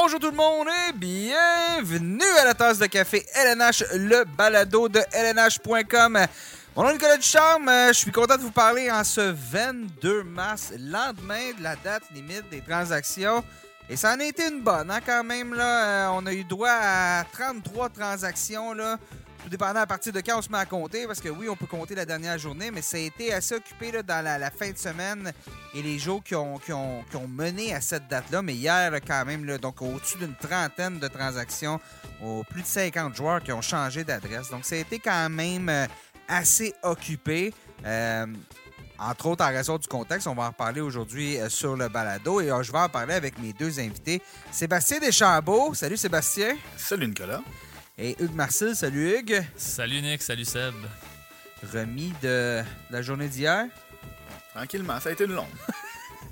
Bonjour tout le monde et bienvenue à la tasse de café LNH, le balado de LNH.com. Mon nom est Nicolas Ducharme, je suis content de vous parler en ce 22 mars, lendemain de la date limite des transactions. Et ça en a été une bonne, hein, quand même. Là. Euh, on a eu droit à 33 transactions. Là. Tout dépendant à partir de quand on se met à compter, parce que oui, on peut compter la dernière journée, mais ça a été assez occupé là, dans la, fin de semaine et les jours qui ont, qui ont, mené à cette date-là. Mais hier, quand même, là, donc au-dessus d'une trentaine de transactions, plus de 50 joueurs qui ont changé d'adresse. Donc ça a été quand même euh, assez occupé. Euh, entre autres en raison du contexte. On va en reparler aujourd'hui euh, sur le balado et je vais en parler avec mes deux invités. Sébastien Deschambault. Salut Sébastien. Salut Nicolas. Et Hugues Marcel. Salut Hugues. Salut Nick. Salut Seb. Remis de la journée d'hier. Tranquillement, ça a été une longue.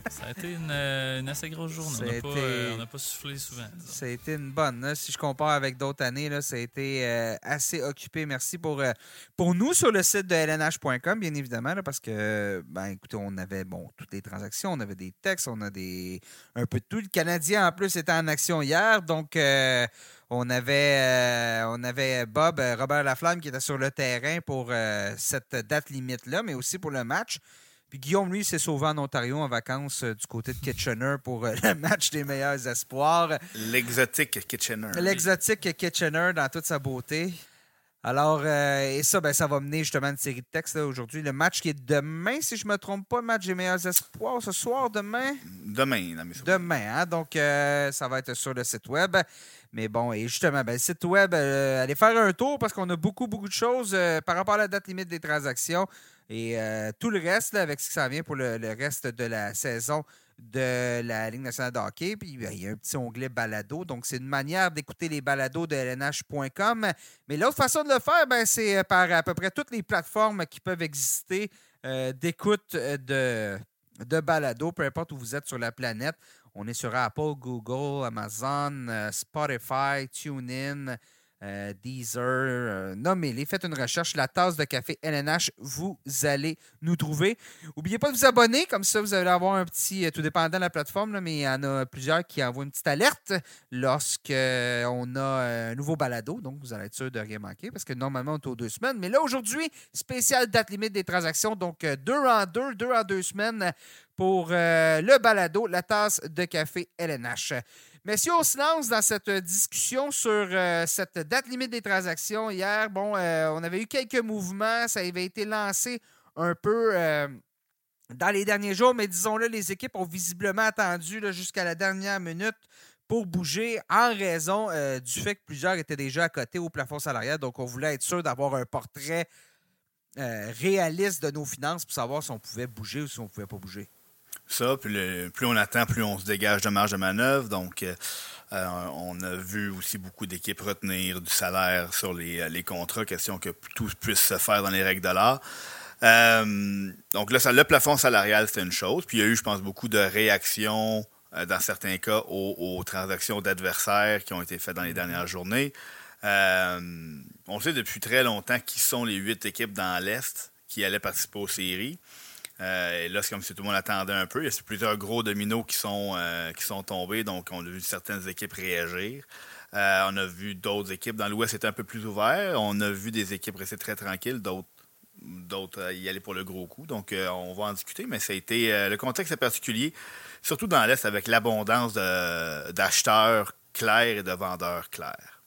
Ça a été une, euh, assez grosse journée. Euh, on n'a pas, soufflé souvent. Ça a été une bonne. Si je compare avec d'autres années, là, ça a été euh, assez occupé. Merci pour, pour nous sur le site de lnh.com, bien évidemment, parce que, ben, écoutez, on avait bon, toutes les transactions, on avait des textes, on a des un peu de tout. Le Canadien, en plus, était en action hier. Donc, on avait, on avait Bob, Robert Laflamme, qui était sur le terrain pour cette date limite-là, mais aussi pour le match. Puis Guillaume, lui, s'est sauvé en Ontario en vacances euh, du côté de Kitchener pour euh, le match des meilleurs espoirs. L'exotique Kitchener. L'exotique Kitchener dans toute sa beauté. Alors, euh, et ça, ben, ça va mener justement une série de textes aujourd'hui. Le match qui est demain, si je ne me trompe pas, le match des meilleurs espoirs, ce soir, demain? Demain, la Demain, hein? Donc, ça va être sur le site web. Mais bon, et justement, ben, le site web, allez faire un tour parce qu'on a beaucoup, beaucoup de choses par rapport à la date limite des transactions. Et euh, tout le reste, avec ce qui s'en vient pour le, reste de la saison de la Ligue nationale de hockey. Puis il y a un petit onglet balado. Donc, c'est une manière d'écouter les balados de lnh.com. Mais l'autre façon de le faire, ben, c'est euh, par à peu près toutes les plateformes qui peuvent exister euh, d'écoute de, de balado, peu importe où vous êtes sur la planète. On est sur Apple, Google, Amazon, Spotify, TuneIn. Euh, Deezer, euh, nommez-les, faites une recherche, la tasse de café LNH, vous allez nous trouver. N'oubliez pas de vous abonner, comme ça vous allez avoir un petit, euh, tout dépendant de la plateforme, mais il y en a plusieurs qui envoient une petite alerte lorsqu'on a un nouveau balado, donc vous allez être sûr de rien manquer, parce que normalement on est aux deux semaines. Mais là, aujourd'hui, spécial date limite des transactions, donc deux en deux, deux en deux semaines pour le balado, la tasse de café LNH. Mais si on se lance dans cette discussion sur euh, cette date limite des transactions, hier, bon, euh, on avait eu quelques mouvements, ça avait été lancé un peu euh, dans les derniers jours, mais disons-le, les équipes ont visiblement attendu jusqu'à la dernière minute pour bouger en raison du fait que plusieurs étaient déjà à côté au plafond salarial. Donc, on voulait être sûr d'avoir un portrait réaliste de nos finances pour savoir si on pouvait bouger ou si on ne pouvait pas bouger ça. Plus on attend, plus on se dégage de marge de manœuvre. Donc, euh, euh, on a vu aussi beaucoup d'équipes retenir du salaire sur les, euh, contrats, question que tout puisse se faire dans les règles de l'art. donc le plafond salarial, c'est une chose. Puis il y a eu, je pense, beaucoup de réactions, dans certains cas, aux, transactions d'adversaires qui ont été faites dans les dernières journées. on sait depuis très longtemps qui sont les huit équipes dans l'Est qui allaient participer aux séries. Euh, et là, c'est comme si tout le monde attendait un peu. Il y a plusieurs gros dominos qui sont, euh, qui sont tombés, donc on a vu certaines équipes réagir. Euh, on a vu d'autres équipes. Dans l'Ouest, c'était un peu plus ouvert. On a vu des équipes rester très tranquilles, d'autres y aller pour le gros coup. Donc, on va en discuter, mais ça a été le contexte est particulier, surtout dans l'Est, avec l'abondance d'acheteurs clairs et de vendeurs clairs.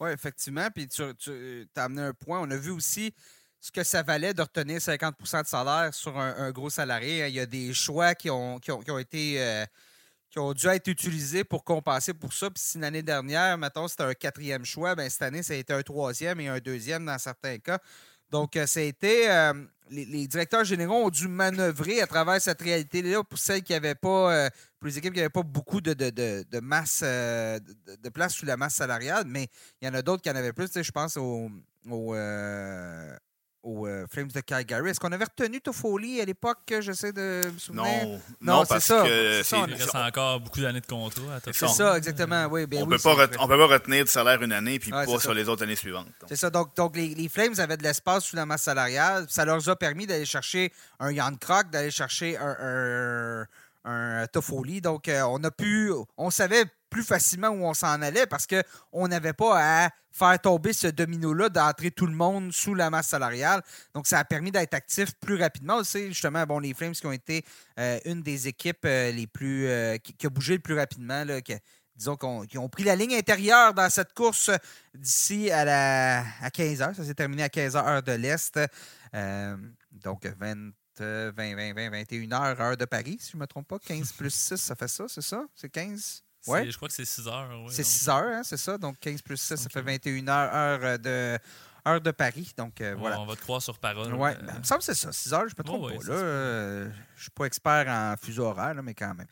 Oui, effectivement. Puis tu, as amené un point. On a vu aussi ce que ça valait de retenir 50% de salaire sur un, gros salarié. Il y a des choix qui ont, qui ont, été. Euh, qui ont dû être utilisés pour compenser pour ça. Puis si l'année dernière, mettons, c'était un quatrième choix, ben cette année, ça a été un troisième et un deuxième dans certains cas. Donc, euh, ça a été. Euh, les, directeurs généraux ont dû manœuvrer à travers cette réalité-là pour celles qui n'avaient pas. pour les équipes qui n'avaient pas beaucoup de, de, masse, de, place sous la masse salariale, mais il y en a d'autres qui en avaient plus. Je pense au, aux euh, Flames de Calgary. Est-ce qu'on avait retenu Toffoli à l'époque? J'essaie de me souvenir? Non, non, parce ça. que ça, il reste encore beaucoup d'années de contrat. C'est ça, exactement. Oui, ben on ne peut, pas retenir de salaire une année puis pas sur les autres années suivantes. C'est ça. Donc, donc les, les, Flames avaient de l'espace sous la masse salariale. Ça leur a permis d'aller chercher un Jan Kroc, d'aller chercher un, un, un Toffoli. Donc, euh, on a pu... On savait plus facilement où on s'en allait parce qu'on n'avait pas à faire tomber ce domino-là, d'entrer tout le monde sous la masse salariale. Donc, ça a permis d'être actif plus rapidement aussi. Justement, bon, les Flames qui ont été euh, une des équipes euh, les plus. Euh, qui, a bougé le plus rapidement, là, disons qu'ils ont pris la ligne intérieure dans cette course d'ici à, à 15 h. Ça s'est terminé à 15 h, heure de l'Est. donc, 20. 20, 20, 20, 21 h heure de Paris, si je ne me trompe pas. 15 plus 6, ça fait ça, c'est ça? C'est 15? Ouais. Je crois que c'est 6 heures. c'est 6 heures, hein, c'est ça? Donc 15 plus 6, ça fait 21 heures, heure de, heure de Paris. Donc, euh, voilà. On va te croire sur parole. Ouais, ben, il me semble que c'est ça. 6 heures, je ne me trompe pas. Là, euh, je ne suis pas expert en fuseau horaire, mais quand même.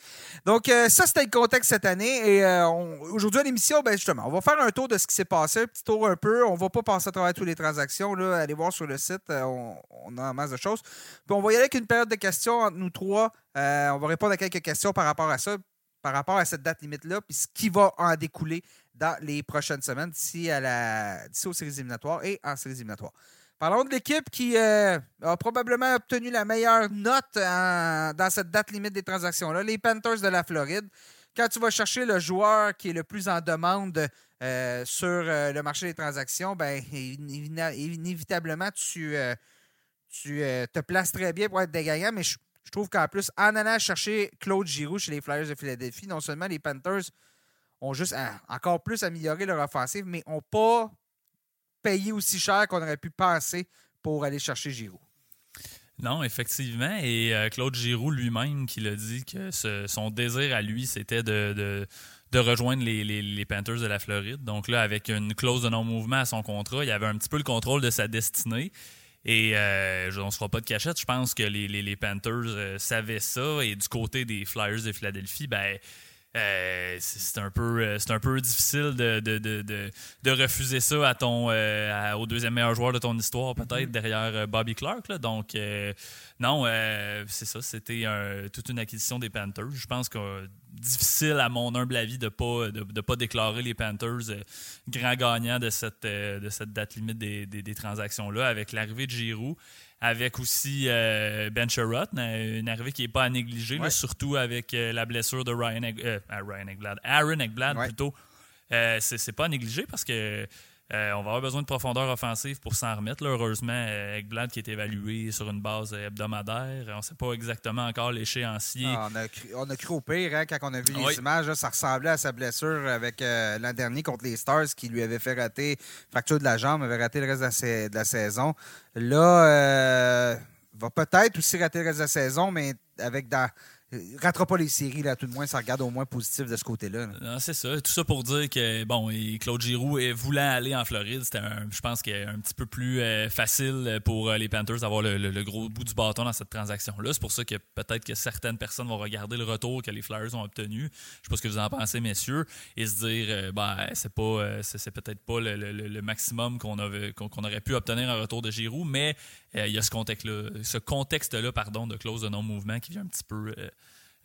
Donc, euh, ça, c'était le contexte cette année. Et aujourd'hui, à l'émission, ben, justement, on va faire un tour de ce qui s'est passé, un petit tour un peu. On ne va pas passer à travers toutes les transactions. Là. Allez voir sur le site, on, on, a un masse de choses. Puis, on va y aller avec une période de questions entre nous trois. on va répondre à quelques questions par rapport à ça par rapport à cette date limite-là, puis ce qui va en découler dans les prochaines semaines d'ici, à la, aux séries éliminatoires et en séries éliminatoires. Parlons de l'équipe qui euh, a probablement obtenu la meilleure note dans cette date limite des transactions-là, les Panthers de la Floride. Quand tu vas chercher le joueur qui est le plus en demande euh, sur euh, le marché des transactions, ben, inévitablement, tu, tu te places très bien pour être des gagnants, mais je je trouve qu'en plus, en allant chercher Claude Giroux chez les Flyers de Philadelphie, non seulement les Panthers ont juste encore plus amélioré leur offensive, mais n'ont pas payé aussi cher qu'on aurait pu penser pour aller chercher Giroux. Non, effectivement. Et euh, Claude Giroux lui-même qui l'a dit que son désir à lui, c'était de, rejoindre les, Panthers de la Floride. Donc là, avec une clause de non-mouvement à son contrat, il avait un petit peu le contrôle de sa destinée. Et euh, on ne se fera pas de cachette. Je pense que les, les, Panthers euh, savaient ça. Et du côté des Flyers de Philadelphie, ben, euh, c'est un peu euh, c'est un peu difficile de, de, de, de, refuser ça à ton au deuxième meilleur joueur de ton histoire peut-être mm-hmm. derrière Bobby Clark donc non c'est ça c'était toute une acquisition des Panthers. Je pense que difficile à mon humble avis de pas de, pas déclarer les Panthers grand gagnants de cette de cette date limite des, des, des transactions là avec l'arrivée de Giroud avec aussi euh, Ben Sherrod, une arrivée qui n'est pas à négliger, surtout avec euh, la blessure de Ryan, euh, Ryan Eggblad, Aaron Eggblad plutôt. c'est pas à négliger parce que euh, on va avoir besoin de profondeur offensive pour s'en remettre. heureusement, Ekblad euh, qui est évalué sur une base hebdomadaire. On ne sait pas exactement encore l'échéancier. Ah, on, a cru, au pire hein, quand on a vu les images. ça ressemblait à sa blessure avec euh, l'an dernier contre les Stars qui lui avait fait rater fracture de la jambe, avait raté le reste de la, saison. Là, va peut-être aussi rater le reste de la saison, mais avec dans ratera pas les séries, là, tout de moins, ça regarde au moins positif de ce côté-là. C'est ça. Tout ça pour dire que, bon, Claude Giroux voulait aller en Floride. C'était, je pense, un petit peu plus euh, facile pour euh, les Panthers d'avoir le, gros bout du bâton dans cette transaction-là. C'est pour ça que peut-être que certaines personnes vont regarder le retour que les Flyers ont obtenu. Je sais pas ce que vous en pensez, messieurs, et se dire, euh, ben, c'est pas, c'est, peut-être pas le, maximum qu'on, avait, aurait pu obtenir en retour de Giroux, mais il y a ce contexte-là, ce contexte-là, pardon, de clause de non-mouvement qui vient un petit peu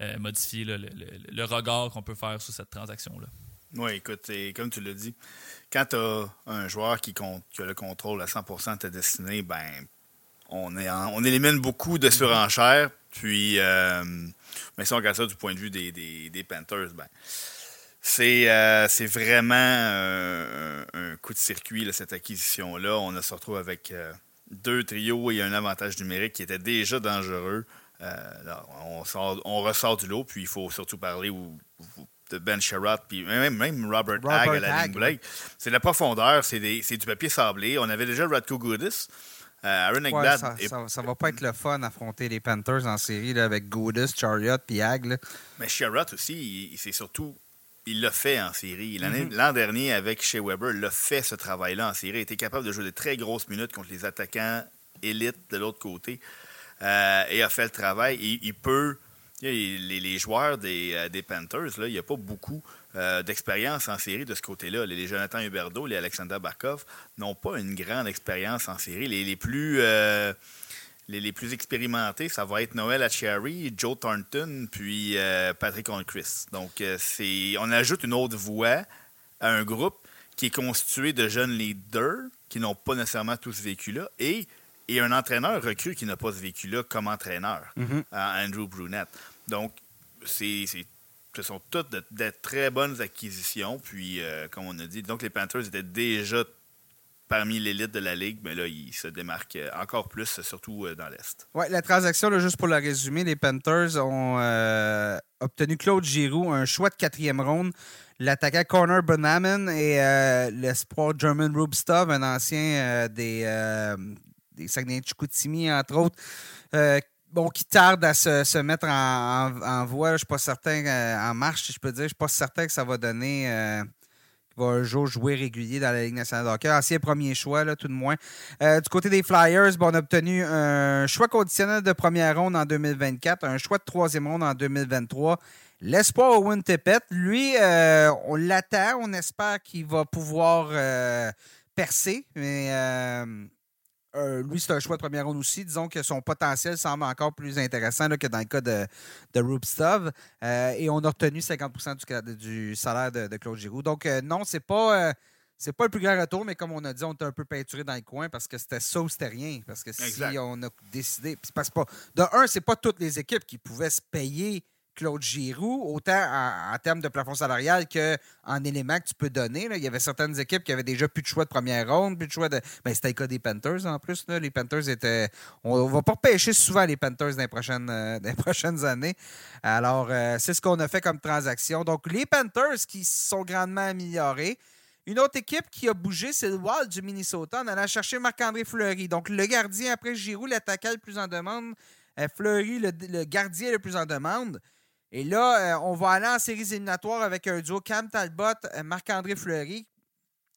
euh, modifier le, regard qu'on peut faire sur cette transaction-là. Oui, écoute, comme tu l'as dit, quand tu as un joueur qui, compte, qui, a le contrôle à 100% de ta destinée, ben, on, est on élimine beaucoup de surenchères. Puis, euh, mais si on regarde ça du point de vue des, des, Panthers, ben, c'est euh, vraiment un, coup de circuit, cette acquisition-là. On se retrouve avec deux trios et un avantage numérique qui était déjà dangereux. Euh, on, ressort du lot, puis il faut surtout parler de Ben Sherratt, puis même, même Robert, Hagg à la ligne C'est de la profondeur, c'est du papier sablé. On avait déjà Radko Goodis. Euh, Aaron ouais, ça, ça, va pas être le fun d'affronter les Panthers en série avec Goodis, Chariot puis Hagg. Mais Sherratt aussi, c'est surtout il l'a fait en série. Mm-hmm. L'an dernier, avec Shea Weber, il a fait ce travail-là en série. Il était capable de jouer de très grosses minutes contre les attaquants élites de l'autre côté. Euh, et a fait le travail. Il, peut. Les, joueurs des, euh, des Panthers, là, il n'y a pas beaucoup euh, d'expérience en série de ce côté-là. Les, Jonathan Huberdeau, les Alexander Barkov n'ont pas une grande expérience en série. Les, plus. expérimentés, ça va être Noël Achary, Joe Thornton, puis Patrick Onchris. Donc, on ajoute une autre voix à un groupe qui est constitué de jeunes leaders qui n'ont pas nécessairement tous vécu là. Et et un entraîneur recru qui n'a pas ce vécu-là comme entraîneur, mhm. Andrew Brunette. Donc, c'est ce sont toutes de, très bonnes acquisitions. Puis, comme on a dit, donc les Panthers étaient déjà parmi l'élite de la Ligue, mais là, ils se démarquent encore plus, surtout dans l'Est. Oui, la transaction, juste pour la résumer, les Panthers ont obtenu Claude Giroux, un choix de quatrième ronde, l'attaquant Connor Bonhaman et l'espoir German Rubstov, un ancien des, des Saguenay-Chicoutimi, entre autres, euh, bon, qui tarde à se, mettre en, voie. Je ne suis pas certain, euh, en marche, je peux dire. Je ne suis pas certain que ça va donner. Euh, va un jour jouer régulier dans la Ligue nationale de. Ancien premier choix, là, tout de moins. du côté des Flyers, on a obtenu un choix conditionnel de première ronde en 2024, un choix de troisième ronde en 2023. L'espoir Owen Tippett, lui, on l'attend. On espère qu'il va pouvoir percer. Mais euh, lui, c'est un choix de première ronde aussi. Disons que son potentiel semble encore plus intéressant que dans le cas de, de Rupstov. Euh, et on a retenu 50 du, du salaire de, Claude Giroux. Donc, euh, non, c'est pas. c'est pas le plus grand retour, mais comme on a dit, on était un peu peinturé dans le coin parce que c'était ça ou c'était rien. Parce que si on a décidé. Parce pas, de un, c'est pas toutes les équipes qui pouvaient se payer Claude Giroux, autant en, termes de plafond salarial qu'en éléments que tu peux donner. Il y avait certaines équipes qui avaient déjà plus de choix de première ronde, plus de choix de. Ben, c'était le cas des Panthers en plus. Les Panthers étaient. On ne va pas pêcher souvent les Panthers dans les prochaines, euh, prochaines années. Alors, euh, c'est ce qu'on a fait comme transaction. Donc, les Panthers qui sont grandement améliorés. Une autre équipe qui a bougé, c'est le Wild du Minnesota en allant chercher Marc-André Fleury. Donc, le gardien après Giroux, l'attaquant le plus en demande. Euh, Fleury, le gardien le plus en demande. Et là, euh, on va aller en séries éliminatoires avec un duo Cam Talbot, euh, Marc-André Fleury.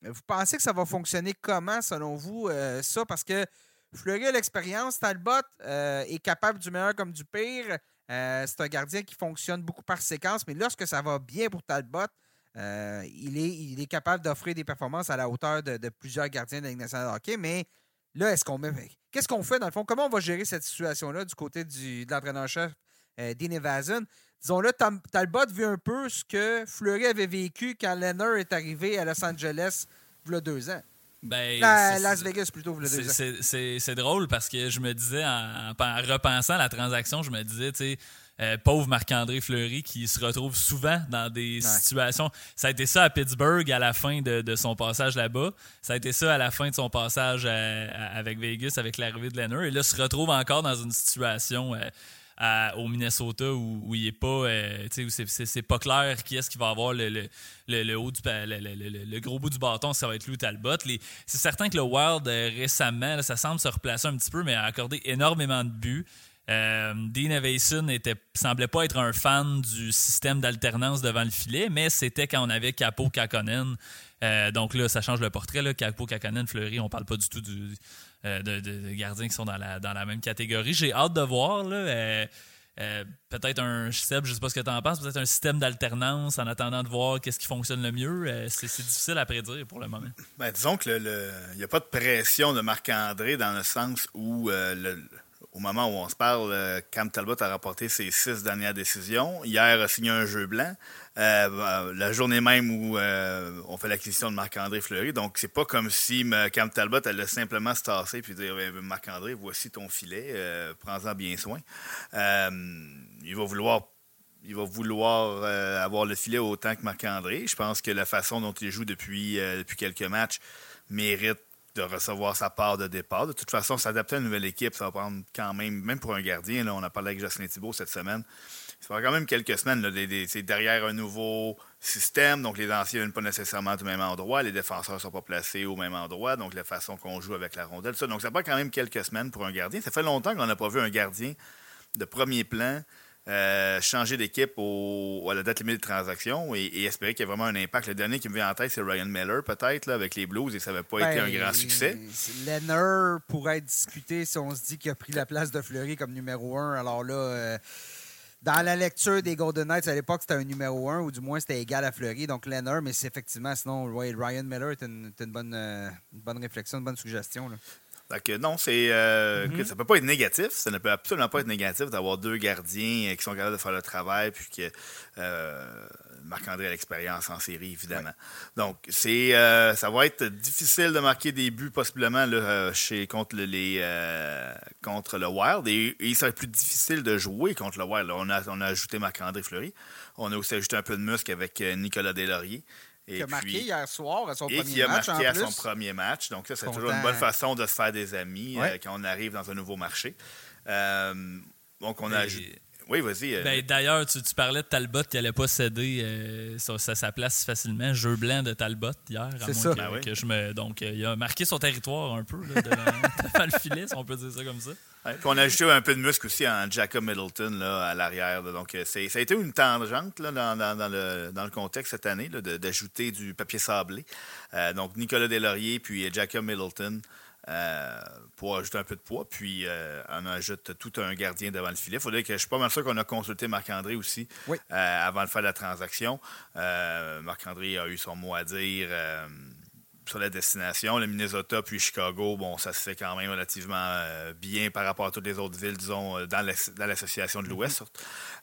Vous pensez que ça va fonctionner comment, selon vous, euh, ça? Parce que Fleury a l'expérience, Talbot est capable du meilleur comme du pire. c'est un gardien qui fonctionne beaucoup par séquence, mais lorsque ça va bien pour Talbot, il, est, capable d'offrir des performances à la hauteur de, plusieurs gardiens de la hockey. Mais là, est-ce qu'on met. Qu'est-ce qu'on fait dans le fond? Comment on va gérer cette situation-là du côté de l'entraîneur-chef Dean Evason? Disons-le, Talbot vu un peu ce que Fleury avait vécu quand Leonard est arrivé à Los Angeles il y a deux ans. Ben, Las Vegas plutôt, vous deux ans. C'est drôle parce que je me disais, en, repensant à la transaction, je me disais, tu sais, euh, pauvre Marc-André Fleury qui se retrouve souvent dans des situations. Ça a été ça à Pittsburgh à la fin de, son passage là-bas. Ça a été ça à la fin de son passage avec Vegas, avec l'arrivée de Leonard. Et là, se retrouve encore dans une situation. Euh, au Minnesota où, il est pas, euh, où c'est pas clair qui est-ce qui va avoir le, le, haut du, le, gros bout du bâton, ça va être Lou Talbot. C'est certain que le Wild euh, récemment, ça semble se replacer un petit peu, mais a accordé énormément de buts. Euh, Dean Evason était, semblait pas être un fan du système d'alternance devant le filet, mais c'était quand on avait Capo Kakonen. donc là, ça change le portrait. Capo Kakonen, Fleury, on parle pas du tout du, euh, de, gardiens qui sont dans la, dans la même catégorie. J'ai hâte de voir. Là, euh, euh, peut-être un système, je sais pas ce que penses, peut-être un système d'alternance en attendant de voir qu'est-ce qui fonctionne le mieux. c'est, difficile à prédire pour le moment. Ben, disons que il n'y a pas de pression de Marc-André dans le sens où au moment où on se parle, Cam Talbot a rapporté ses six dernières décisions. Hier, a signé un jeu blanc. Euh, euh, la journée même où euh, on fait l'acquisition de Marc-André Fleury. Donc, c'est pas comme si Cam Talbot allait simplement se tasser puis dire Marc-André, voici ton filet, prends-en bien soin. il va vouloir il va vouloir avoir le filet autant que Marc-André. Je pense que la façon dont il joue depuis, depuis quelques matchs mérite de recevoir sa part de départ. De toute façon, s'adapter à une nouvelle équipe, ça va prendre quand même, même pour un gardien, là, on a parlé avec Jocelyn Thibault cette semaine, ça fait quand même quelques semaines. c'est derrière un nouveau système, donc les anciens ne pas nécessairement au même endroit, les défenseurs ne sont pas placés au même endroit, donc la façon qu'on joue avec la rondelle, ça. Donc ça prend quand même quelques semaines pour un gardien. Ça fait longtemps qu'on n'a pas vu un gardien de premier plan euh, changer d'équipe à la date limite de transaction et, espérer qu'il y ait vraiment un impact. Le dernier qui me vient en tête, c'est Ryan Miller, peut-être, avec les Blues, et ça n'avait pas été un ben, grand succès. Leonard pourrait être discuté si on se dit qu'il a pris la place de Fleury comme numéro un. Alors là, euh, dans la lecture des Golden Knights, à l'époque, c'était un numéro un, ou du moins c'était égal à Fleury, donc Leonard, mais c'est effectivement, sinon, Ryan Miller est une, bonne, euh, une bonne réflexion, une bonne suggestion. Là. Donc, non, c'est euh, mm-hmm. ça peut pas être négatif. Ça ne peut absolument pas être négatif d'avoir deux gardiens qui sont capables de faire le travail, puis que euh, Marc-André a l'expérience en série, évidemment. Donc, c'est euh, ça va être difficile de marquer des buts, possiblement, là, chez, contre, les, contre le Wild. Et, il serait plus difficile de jouer contre le Wild. on, a, on a ajouté Marc-André Fleury. On a aussi ajouté un peu de muscle avec Nicolas Delaurier. qui a marqué hier soir à son premier match. qui a marqué à son premier match. Donc, ça, c'est toujours une bonne façon de se faire des amis quand on arrive dans un nouveau marché. donc, on a. Oui, vas-y. Euh. Ben, D'ailleurs, tu, parlais de Talbot qui n'allait pas céder euh, sa, place facilement. Jeu blanc de Talbot hier. C'est ça. Ben que, je me, donc, euh, il a marqué son territoire un peu là, devant, le filet, si on peut dire ça comme ça. puis on a ajouté un peu de muscle aussi en Jacob Middleton là, à l'arrière. Donc, ça a été une tangente là, dans, dans, le, dans, le, contexte cette année d'ajouter du papier sablé. donc, Nicolas Delaurier puis Jacob Middleton. Euh, pour ajouter un peu de poids. Puis euh, on ajoute tout un gardien devant le filet. Il faudrait que je suis pas mal sûr qu'on a consulté Marc-André aussi euh, avant de faire la transaction. Marc-André a eu son mot à dire sur la destination. Le Minnesota puis Chicago, bon, ça se fait quand même relativement euh, bien par rapport à toutes les autres villes, disons, euh, dans l'association de l'Ouest.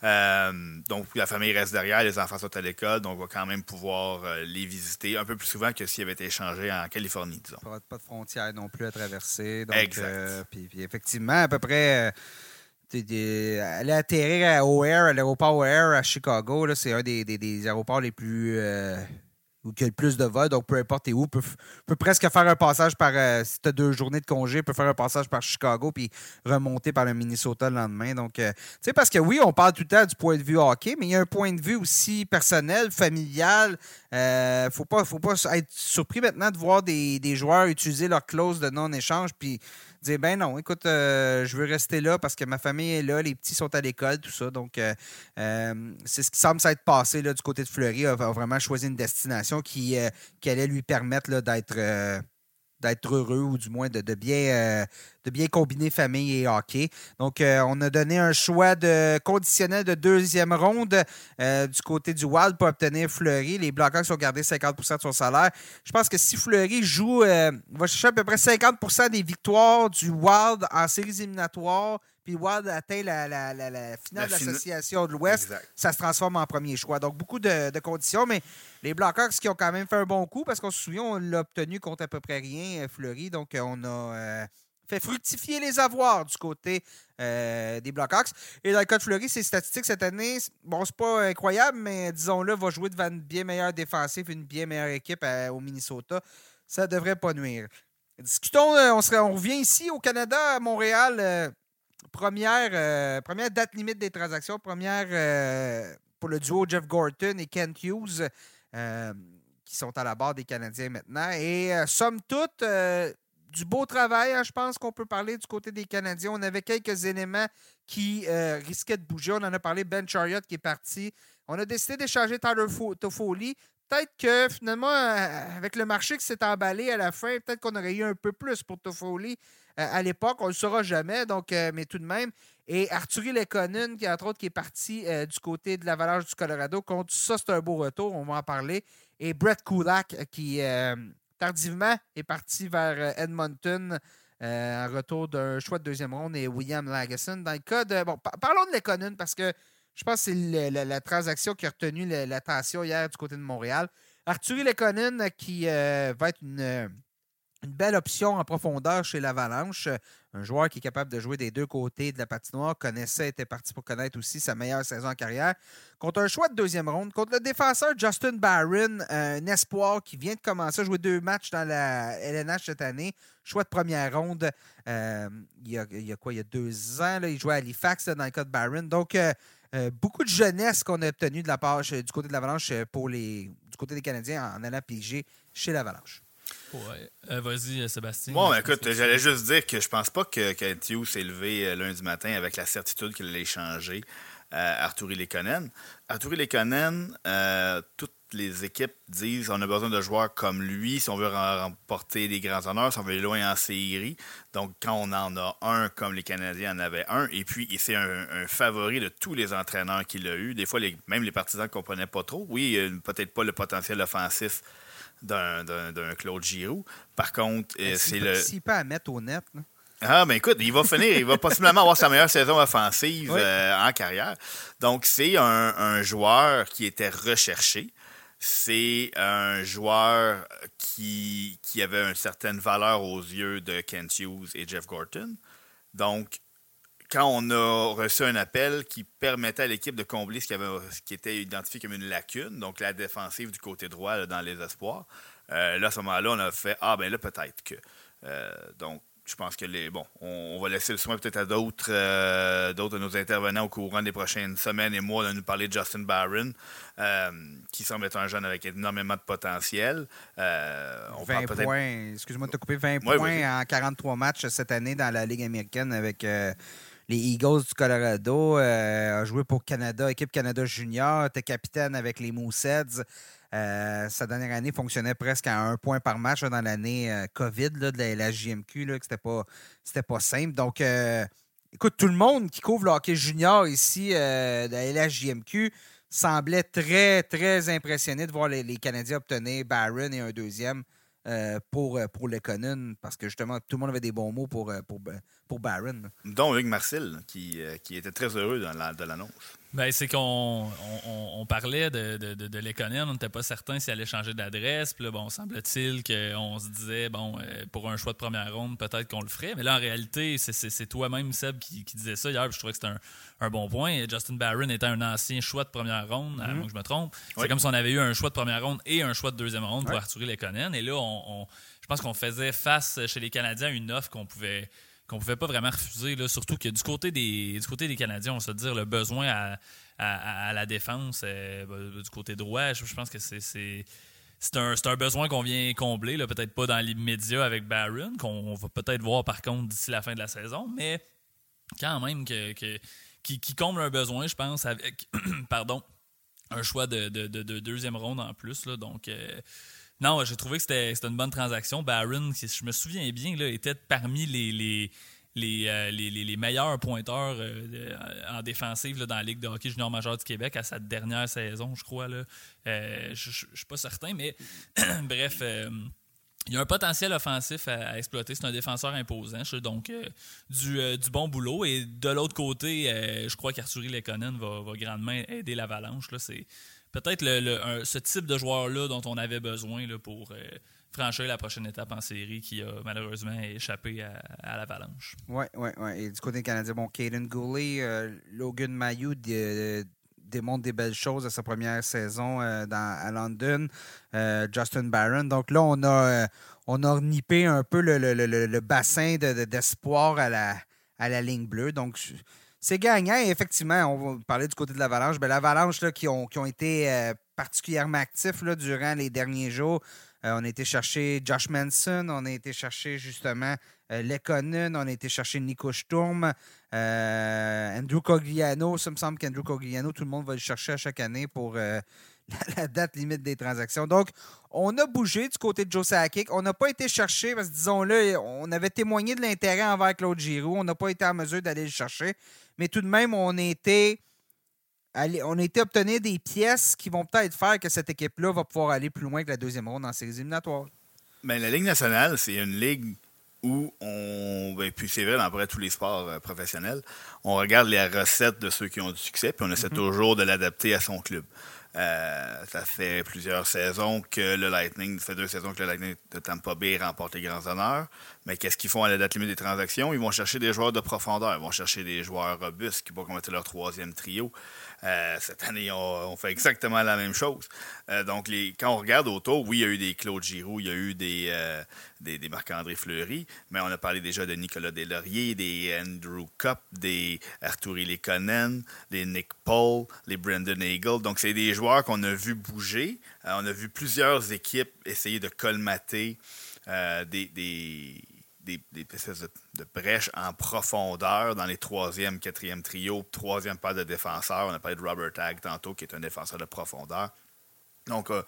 Euh, donc, la famille reste derrière, les enfants sont à l'école, donc on va quand même pouvoir les visiter un peu plus souvent que s'ils avaient été échangés en Californie, disons. Pas, pas de frontières non plus à traverser. Donc, exact. puis, effectivement, à peu près aller atterrir à O'Hare, à l'aéroport O'Hare à Chicago, c'est un des, des, aéroports les plus ou qui a plus de vols, donc peu importe où, peut, peut presque faire un passage par, euh, si tu as deux journées de congé, peut faire un passage par Chicago puis remonter par le Minnesota le lendemain. Donc, euh, tu sais, parce que oui, on parle tout le temps du point de vue hockey, mais il y a un point de vue aussi personnel, familial. Euh, faut pas, faut pas être surpris maintenant de voir des, des joueurs utiliser leur clause de non-échange puis dire ben non, écoute, euh, je veux rester là parce que ma famille est là, les petits sont à l'école, tout ça. Donc, euh, euh, c'est ce qui semble s'être passé là, du côté de Fleury. Il a, vraiment choisi une destination qui, qui allait lui permettre d'être d'être heureux ou du moins de, bien, euh, de bien combiner famille et hockey. Donc, euh, on a donné un choix de conditionnel de deuxième ronde euh, du côté du Wild pour obtenir Fleury. Les Blackhawks ont gardé 50% de son salaire. Je pense que si Fleury joue, va chercher à peu près 50% des victoires du Wild en séries éliminatoires puis Wild atteint la, finale de l'association de l'Ouest, ça se transforme en premier choix. Donc, beaucoup de, conditions, mais les Blackhawks qui ont quand même fait un bon coup, parce qu'on se souvient, on l'a obtenu contre à peu près rien, euh, Fleury. Donc, euh, on a euh, fait fructifier les avoirs du côté des Blackhawks. Et dans le cas de Fleury, ses statistiques cette année, bon, c'est pas incroyable, mais disons-le, va jouer devant une bien meilleure défensive, une bien meilleure équipe au Minnesota. Ça devrait pas nuire. Discutons, on, on revient ici au Canada, à Montréal première, euh, première date limite des transactions, première euh, pour le duo Jeff Gorton et Kent Hughes, euh, qui sont à la barre des Canadiens maintenant. Et somme toute, du beau travail, hein, je pense qu'on peut parler du côté des Canadiens. On avait quelques éléments qui risquaient de bouger. On en a parlé, Ben Chariot qui est parti. On a décidé d'échanger Tyler Toffoli. Peut-être que finalement, avec le marché qui s'est emballé à la fin, peut-être qu'on aurait eu un peu plus pour Toffoli. Euh, à l'époque. On ne le saura jamais, donc, euh, mais tout de même. Et Arthurie Lekonen, qui, entre autres, qui est parti euh, du côté de l'Avalanche du Colorado, contre ça, c'est un beau retour, on va en parler. Et Brett Kulak, qui tardivement est parti vers Edmonton. en retour d'un choix de deuxième ronde et William Lagesson. Dans le cas de. Bon, parlons de Lekonen parce que je pense que c'est la, transaction qui a retenu l'attention hier du côté de Montréal. Arthurie Lekonen qui va être une une belle option en profondeur chez l'Avalanche. Un joueur qui est capable de jouer des deux côtés de la patinoire, connaissait, était parti pour connaître aussi sa meilleure saison en carrière. Contre un choix de deuxième ronde, contre le défenseur Justin Barron, un espoir qui vient de commencer à jouer deux matchs dans la LNH cette année. Choix de première ronde, euh, il, y a, quoi, il y a deux ans, il jouait à Halifax dans le cas de Barron. Donc, euh, euh, beaucoup de jeunesse qu'on a obtenue de la part du côté de l'Avalanche pour les, du côté des Canadiens en allant piger chez l'Avalanche. Ouais. Euh, vas-y, euh, Sébastien. Bon, écoute, j'allais juste dire que je pense pas que Kent s'est levé euh, lundi matin avec la certitude qu'il allait échanger Arturi Lekonen. Arturi Lekonen, toutes les équipes disent on a besoin de joueurs comme lui si on veut remporter des grands honneurs, si on veut aller loin en série. Donc, quand on en a un comme les Canadiens en avaient un, et puis c'est un, un, favori de tous les entraîneurs qu'il a eu. Des fois, les, même les partisans ne comprenaient pas trop. Oui, peut-être pas le potentiel offensif d'un Claude Giroux. Par contre, euh, c'est le. S'il peut à mettre au net, Ah, ben écoute, il va finir, il va possiblement avoir sa meilleure saison offensive euh, en carrière. Donc, c'est un, joueur qui était recherché. C'est un joueur qui, qui avait une certaine valeur aux yeux de Kent Hughes et Jeff Gorton. Donc, quand on a reçu un appel qui permettait à l'équipe de combler ce qui, avait, ce qui était identifié comme une lacune, donc la défensive du côté droit dans les espoirs, là, à ce moment-là, on a fait Ah, ben là, peut-être que. donc, je pense que les. Bon, on, va laisser le soin peut-être à d'autres euh, d'autres de nos intervenants au courant des prochaines semaines et mois de nous parler de Justin Barron, euh, qui semble être un jeune avec énormément de potentiel. Euh, on 20 points, excuse-moi de te couper, 20 points en 43 matchs cette année dans la Ligue américaine avec les Eagles du Colorado. a joué pour Canada, équipe Canada Junior, était capitaine avec les Mooseheads. Euh, sa dernière année fonctionnait presque à un point par match dans l'année euh, COVID de la, JMQ, que c'était pas, pas simple. Donc, euh, écoute, tout le monde qui couvre le hockey junior ici de la LHJMQ semblait très, très impressionné de voir les, Canadiens obtenir Barron et un deuxième. pour, pour parce que justement, tout le monde avait des bons mots pour, pour, pour Barron. Dont Hugues Marcel, qui, qui était très heureux de l'annonce. Ben, c'est qu'on on, parlait de, de, de, on n'était pas certain s'il allait changer d'adresse. Puis là, bon, semble-t-il qu'on se disait, bon, euh, pour un choix de première ronde, peut-être qu'on le ferait. Mais là, en réalité, c'est toi-même, Seb, qui, qui, disait ça hier. je trouvais que c'était un, un, bon point. Justin Barron était un ancien choix de première ronde, à mm-hmm. moins que je me trompe. C'est comme si on avait eu un choix de première ronde et un choix de deuxième ronde pour Arthur Lekonen. Et là, on, je pense qu'on faisait face chez les Canadiens à une offre qu'on pouvait qu'on pouvait pas vraiment refuser. Là, surtout que du côté des du côté des Canadiens, on se dire le besoin à, à, la défense euh, bah, du côté droit, je, pense que c'est c'est un, un, besoin qu'on vient combler, peut-être pas dans l'immédiat avec Barron, qu'on va peut-être voir par contre d'ici la fin de la saison, mais quand même que, qui, comble un besoin, je pense, avec pardon, un choix de, deuxième ronde en plus. Là, donc, euh, non, j'ai trouvé que c'était une bonne transaction. Barron, si je me souviens bien, là, était parmi les, euh, les, les, meilleurs pointeurs euh, en défensive dans la Ligue de hockey junior majeur du Québec à sa dernière saison, je crois. Euh, je ne suis pas certain, mais bref. il y a un potentiel offensif à, exploiter. C'est un défenseur imposant. Donc, du, du, bon boulot. Et de l'autre côté, je crois qu'Arthur Lekonen va, va grandement aider l'Avalanche. C'est peut-être ce type de joueur-là dont on avait besoin pour euh, franchir la prochaine étape en série qui a malheureusement échappé à, l'avalanche. Oui, oui, oui. Et du côté canadien, bon, Caden Goulet, euh, Logan Mayou démontre des belles choses à sa première saison euh, à London. Justin Barron. Donc là, on a, on a nippé un peu le, bassin d'espoir à, la, à la ligne bleue. Donc, c'est gagnant. effectivement, on va parler du côté de l'Avalanche. Ben, L'Avalanche qui ont, qui ont été euh, particulièrement actifs là, durant les derniers jours. Euh, on a été chercher Josh Manson, on a été chercher justement euh, on a été chercher Nico Sturm, Andrew Cogliano. Ça me semble qu'Andrew Cogliano, tout le monde va le chercher à chaque année pour la, date limite des transactions. Donc, on a bougé du côté de Joe Sakic. On n'a pas été chercher, parce que disons-le, on avait témoigné de l'intérêt envers Claude Giroux. On n'a pas été en mesure d'aller le chercher. Mais tout de même, on était. on a été obtenir des pièces qui vont peut-être faire que cette équipe-là va pouvoir aller plus loin que la deuxième ronde dans ces éliminatoires. Bien, la Ligue nationale, c'est une ligue où on. Ben, puis c'est vrai dans près tous les sports euh, professionnels, on regarde les recettes de ceux qui ont du succès, puis on essaie mm-hmm. toujours de l'adapter à son club. Euh, ça fait plusieurs saisons que le Lightning, ça fait deux saisons que le Lightning de Tampa Bay remporte les grands honneurs. Mais qu'est-ce qu'ils font à la date limite des transactions? Ils vont chercher des joueurs de profondeur. Ils vont chercher des joueurs robustes qui vont commettre leur troisième trio. Euh, cette année, on, fait exactement la même chose. Euh, donc, quand on regarde autour, oui, il y a eu des Claude Giroux, il y a eu des, euh, des, Marc-André Fleury, mais on a parlé déjà de Nicolas Deslauriers, des Andrew Cup, des Arthur Lekonen, des Nick Paul, les Brendan Eagle. Donc, c'est des joueurs qu'on a vu bouger. on a vu plusieurs équipes essayer de colmater des des, espèces de, brèches en profondeur dans les troisième, quatrième trio, troisième paire de défenseurs. On a parlé de Robert Tag tantôt, qui est un défenseur de profondeur. Donc, euh,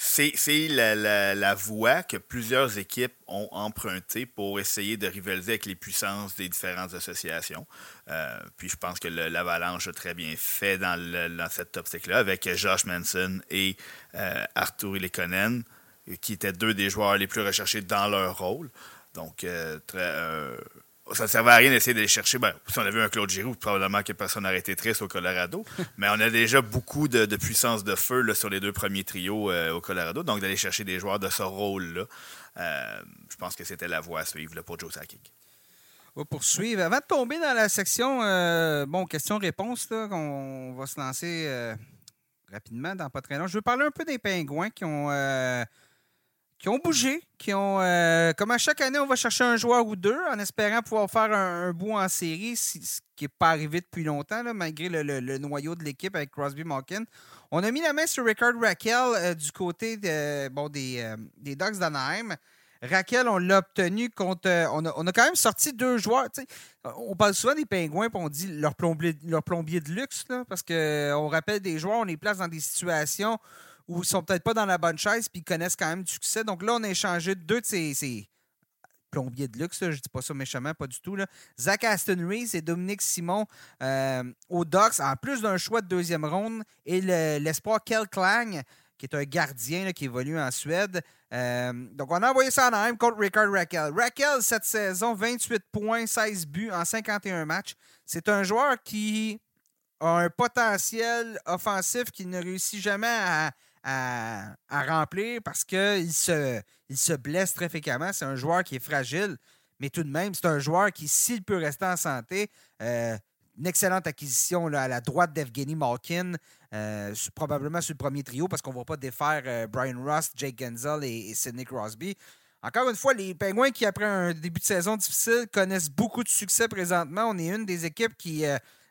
c'est la, voie que plusieurs équipes ont empruntée pour essayer de rivaliser avec les puissances des différentes associations. Euh, puis je pense que l'Avalanche a très bien fait dans, cette optique-là avec Josh Manson et euh, Arthur Lekonen, qui étaient deux des joueurs les plus recherchés dans leur rôle. Donc, euh, euh, ça ne servait à rien d'essayer d'aller chercher. Ben, si on avait un Claude Giroux, probablement que personne n'aurait été triste au Colorado. mais on a déjà beaucoup de, puissance de feu sur les deux premiers trios euh, au Colorado. Donc, d'aller chercher des joueurs de ce rôle-là, je pense que c'était la voie à suivre pour Joe Sakic. On va poursuivre. Avant de tomber dans la section bon, questions-réponses, on va se lancer rapidement dans pas très long. Je veux parler un peu des pingouins qui ont, qui ont bougé, qui ont. comme à chaque année, on va chercher un joueur ou deux en espérant pouvoir faire un, bout en série, ce qui n'est pas arrivé depuis longtemps, malgré le, noyau de l'équipe avec Crosby Malkin. On a mis la main sur Rickard Raquel du côté de, bon, des, des Ducks d'Anaheim. Raquel, on l'a obtenu contre. Euh, on a, quand même sorti deux joueurs. On parle souvent des pingouins et on dit leur plombier, leur plombier de luxe, parce qu'on euh, rappelle des joueurs, on les place dans des situations ils sont peut-être pas dans la bonne chaise puis ils connaissent quand même du succès. Donc là, on a échangé deux de ces, plombiers de luxe, je dis pas ça méchamment, pas du tout. Là. Zach Aston Reese et Dominique Simon euh, au Docks, en plus d'un choix de deuxième ronde, et l'espoir Kel Klang, qui est un gardien qui évolue en Suède. Euh, donc, on a envoyé ça en Anaheim contre Ricard Raquel. Raquel, cette saison, 28 points, 16 buts en 51 matchs. C'est un joueur qui a un potentiel offensif qu'il ne réussit jamais à, remplir parce qu'il se, il se blesse très fréquemment. C'est un joueur qui est fragile, mais tout de même, c'est un joueur qui, s'il peut rester en santé, euh, une excellente acquisition à la droite d'Evgeny Malkin, euh, probablement sur le premier trio parce qu'on ne va pas défaire euh, Brian Rust, Jake Genzel et, Sidney Crosby. Encore une fois, les Pingouins qui, après un début de saison difficile, connaissent beaucoup de succès présentement. On est une des équipes qui,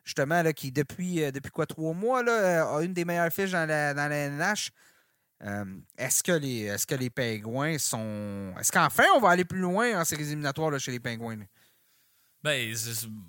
justement, là, qui depuis, depuis quoi, trois mois, là, a une des meilleures fiches dans la, dans la NH. est-ce que les que les Pingouins sont. Est-ce qu'enfin on va aller plus loin en séries éliminatoires là, chez les Pingouins? Ben,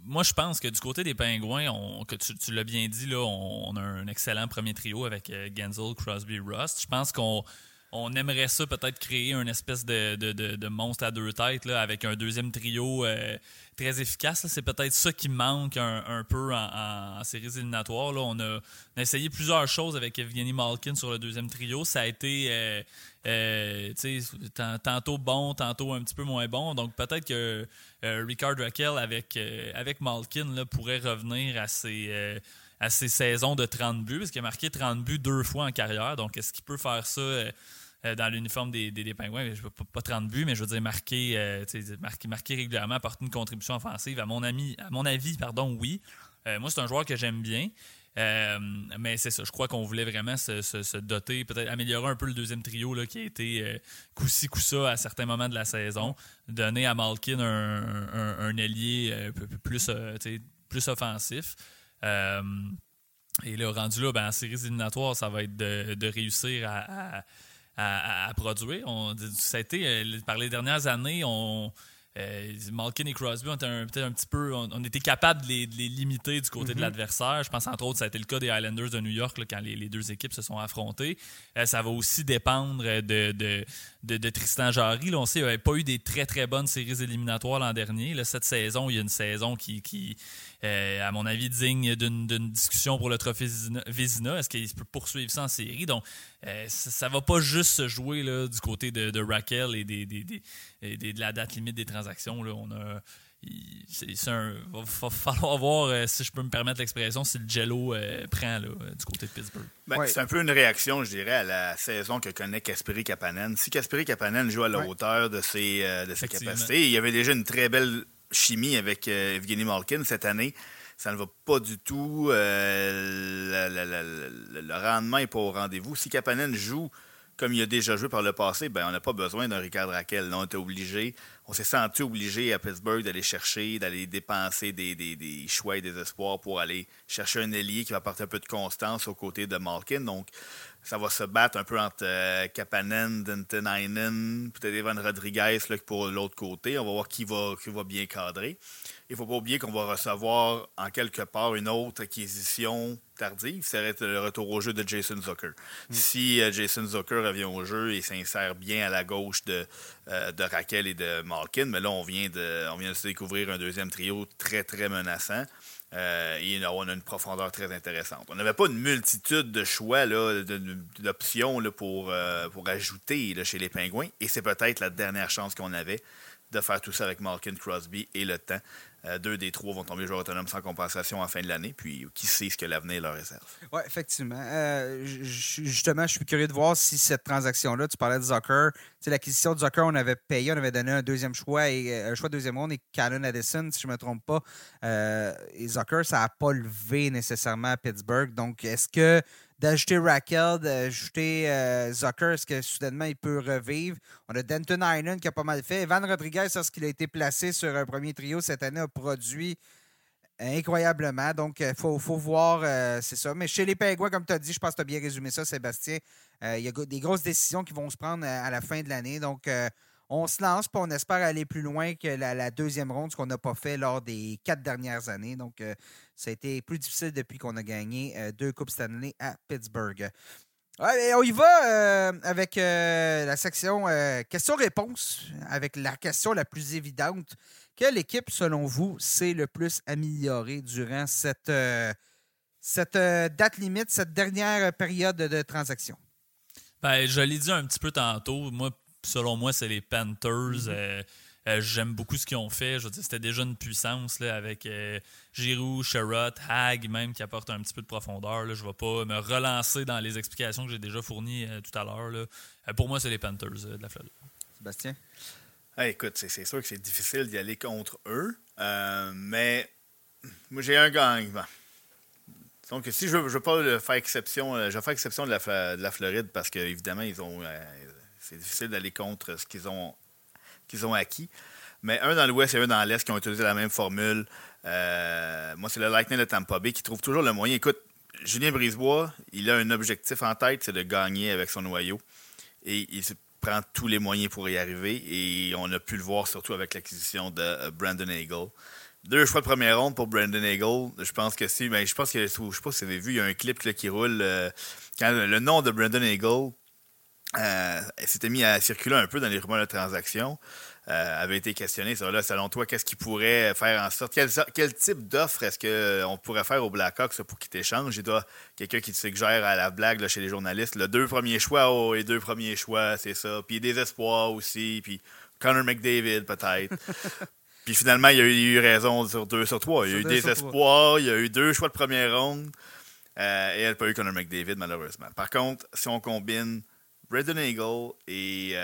moi, je pense que du côté des Pingouins, que tu, l'as bien dit, là, on, a un excellent premier trio avec euh, Genzel, Crosby, Rust. Je pense qu'on on aimerait ça peut-être créer une espèce de, de, monstre à deux têtes là, avec un deuxième trio euh, très efficace. C'est peut-être ça qui manque un, peu en, séries éliminatoires. Là. On, a, essayé plusieurs choses avec Evgeny Malkin sur le deuxième trio. Ça a été euh, euh, tantôt bon, tantôt un petit peu moins bon. Donc peut-être que Ricard Raquel avec, avec Malkin pourrait revenir à ses à ses saisons de 30 buts, parce qu'il a marqué 30 buts deux fois en carrière. Donc, est-ce qu'il peut faire ça euh, dans l'uniforme des, des, Pingouins. Je veux pas, pas 30 buts, mais je veux dire marquer, euh, marquer, marquer, régulièrement, apporter une contribution offensive. À mon, ami, à mon avis, pardon, oui. Euh, moi, c'est un joueur que j'aime bien. mais c'est ça, je crois qu'on voulait vraiment se, doter, peut-être améliorer un peu le deuxième trio là, qui a été coup-ci, coup-ça à certains moments de la saison. Donner à Malkin un, un, ailier un peu plus, plus offensif. et là, rendu là, ben, en séries éliminatoires, ça va être de, réussir à, produire. On, ça a été, euh, par les dernières années, on, euh, Malkin et Crosby ont peut-être un petit peu. On, était capable de les, limiter du côté de mhm. l'adversaire. Je pense entre autres, ça a été le cas des Islanders de New York quand les, deux équipes se sont affrontées. Euh, ça va aussi dépendre de, de, Tristan Jarry. on sait qu'il avait pas eu des très très bonnes séries éliminatoires l'an dernier. Là, cette saison, il y a une saison qui, qui à mon avis, digne d'une discussion pour le trophée Vézina. Est-ce qu'il peut poursuivre ça en série? Donc, euh, ça, ne va pas juste se jouer là, du côté de, de Raquel et, des, de la date limite des transactions. Là. On a. Il va, falloir voir, euh, si je peux me permettre l'expression, si le Jello prend là, du côté de Pittsburgh. Ben, c'est un peu une réaction, je dirais, à la saison que connaît Kasperi Kapanen. Si Kasperi Kapanen joue à la hauteur de ses, de ses capacités, il y avait déjà une très belle chimie avec euh, Evgeny Malkin cette année. Ça ne va pas du tout. Euh, le rendement n'est pas au rendez-vous. Si Kapanen joue comme il a déjà joué par le passé, ben, on n'a pas besoin d'un Ricard Raquel. on obligé, on s'est senti obligé à Pittsburgh d'aller chercher, d'aller dépenser des, des, choix et des espoirs pour aller chercher un ailier qui va apporter un peu de constance aux côtés de Malkin. Donc, ça va se battre un peu entre euh, Kapanen, Dentinainen, peut-être Evan Rodriguez là, pour l'autre côté. On va voir qui va, qui va bien cadrer. Il ne faut pas oublier qu'on va recevoir en quelque part une autre acquisition tardive, ça va être le retour au jeu de Jason Zucker. Mm. Si euh, Jason Zucker revient au jeu et s'insère bien à la gauche de, euh, de Raquel et de Malkin, mais là, on vient, de, on vient de se découvrir un deuxième trio très, très menaçant. Euh, on a une profondeur très intéressante. On n'avait pas une multitude de choix, d'options pour, pour ajouter chez les Pingouins, et c'est peut-être la dernière chance qu'on avait de faire tout ça avec Malkin Crosby et le temps. Euh, deux des trois vont tomber joueurs autonomes sans compensation en fin de l'année. Puis qui sait ce que l'avenir leur réserve. Oui, effectivement. Euh, justement, je suis curieux de voir si cette transaction-là, tu parlais de Zucker, l'acquisition de Zucker, on avait payé, on avait donné un deuxième choix et euh, un choix de deuxième ronde et Cannon Addison, si je ne me trompe pas. et Zucker, ça n'a pas levé nécessairement à Pittsburgh. Donc, est-ce que d'ajouter Raquel, d'ajouter Zucker, est-ce que soudainement il peut revivre? On a Denton Island qui a pas mal fait. Evan Rodriguez, lorsqu'il a été placé sur un premier trio cette année, a produit incroyablement. Donc, il euh, faut, voir, euh, c'est ça. Mais chez les Pingouins, comme tu as dit, je pense que tu as bien résumé ça, Sébastien. Euh, il y a des grosses décisions qui vont se prendre à la fin de l'année. Donc, on se lance, et on espère aller plus loin que la, deuxième ronde, ce qu'on n'a pas fait lors des quatre dernières années. Donc, ça a été plus difficile depuis qu'on a gagné deux Coupes Stanley à Pittsburgh. on y va avec la section questions-réponses, avec la question la plus évidente. Quelle équipe, selon vous, s'est le plus améliorée durant cette, euh, euh, date limite, cette dernière période de, transaction? Ben, je l'ai dit un petit peu tantôt. Moi, selon moi, c'est les Panthers. Mm-hmm. Euh, j'aime beaucoup ce qu'ils ont fait. Je c'était déjà une puissance là, avec Giroud, Sherrod, Hag même qui apporte un petit peu de profondeur. Je ne vais pas me relancer dans les explications que j'ai déjà fournies tout à l'heure. pour moi, c'est les Panthers de la Floride. Sébastien? écoute, c'est sûr que c'est difficile d'y aller contre eux, euh, mais moi j'ai un gang. Donc, si je veux, veux pas faire exception, euh, je vais faire exception de la, Floride parce qu'évidemment, ils ont euh, c'est difficile d'aller contre ce qu'ils ont, ont acquis. Mais un dans l'Ouest et un dans l'Est qui ont utilisé la même formule. moi, c'est le Lightning de Tampa Bay qui trouve toujours le moyen. Écoute, Julien Brisebois, il a un objectif en tête, c'est de gagner avec son noyau. Et il prend tous les moyens pour y arriver et on a pu le voir surtout avec l'acquisition de euh, Brandon Hagel. Deux choix de première ronde pour Brandon Hagel. Je pense que si, mais ben, je pense que je sais pas si vous avez vu, il y a un clip qui roule euh, quand le nom de Brandon Hagel euh, s'était mis à circuler un peu dans les rumeurs de transaction. Euh, avait été questionné sur là, selon toi, qu'est-ce qui pourrait faire en sorte, quel, type d'offre est-ce qu'on euh, pourrait faire aux Blackhawks pour qu'ils t'échangent? Il doit quelqu'un qui te suggère à la blague chez les journalistes, le deux premiers choix, oh, les deux premiers choix, c'est ça. Puis des espoirs aussi, puis Connor McDavid peut-être. puis finalement, il y a eu raison sur deux sur trois. Il y a eu des espoirs, il y a eu deux choix de première ronde. Euh, et elle n'a pas eu Connor McDavid, malheureusement. Par contre, si on combine Redden Eagle et